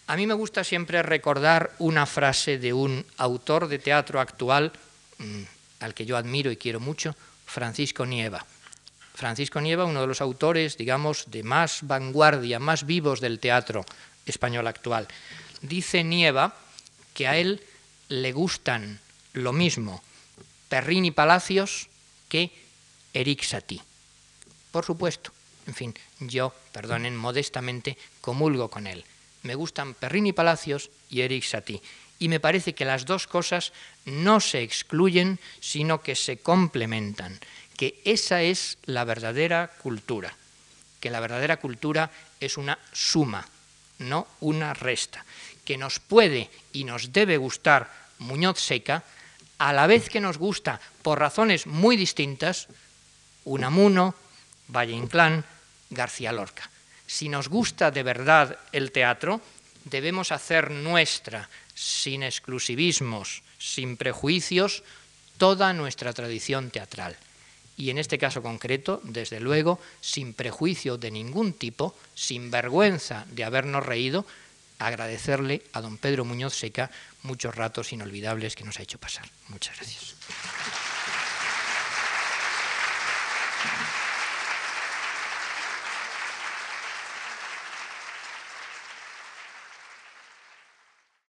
A mí me gusta siempre recordar una frase de un autor de teatro actual, mm, al que yo admiro y quiero mucho, Francisco Nieva. Francisco Nieva, uno de los autores, digamos, de más vanguardia, más vivos del teatro español actual. Dice Nieva que a él le gustan lo mismo Perrín y Palacios que Eric Satie. Por supuesto, en fin, yo, perdonen modestamente, comulgo con él. Me gustan Perrini Palacios y Eric Satie. Y me parece que las dos cosas no se excluyen, sino que se complementan. Que esa es la verdadera cultura. Que la verdadera cultura es una suma, no una resta. Que nos puede y nos debe gustar Muñoz Seca, a la vez que nos gusta, por razones muy distintas, Unamuno, Valle Inclán, García Lorca. Si nos gusta de verdad el teatro, debemos hacer nuestra, sin exclusivismos, sin prejuicios, toda nuestra tradición teatral. Y en este caso concreto, desde luego, sin prejuicio de ningún tipo, sin vergüenza de habernos reído, agradecerle a don Pedro Muñoz Seca muchos ratos inolvidables que nos ha hecho pasar. Muchas gracias.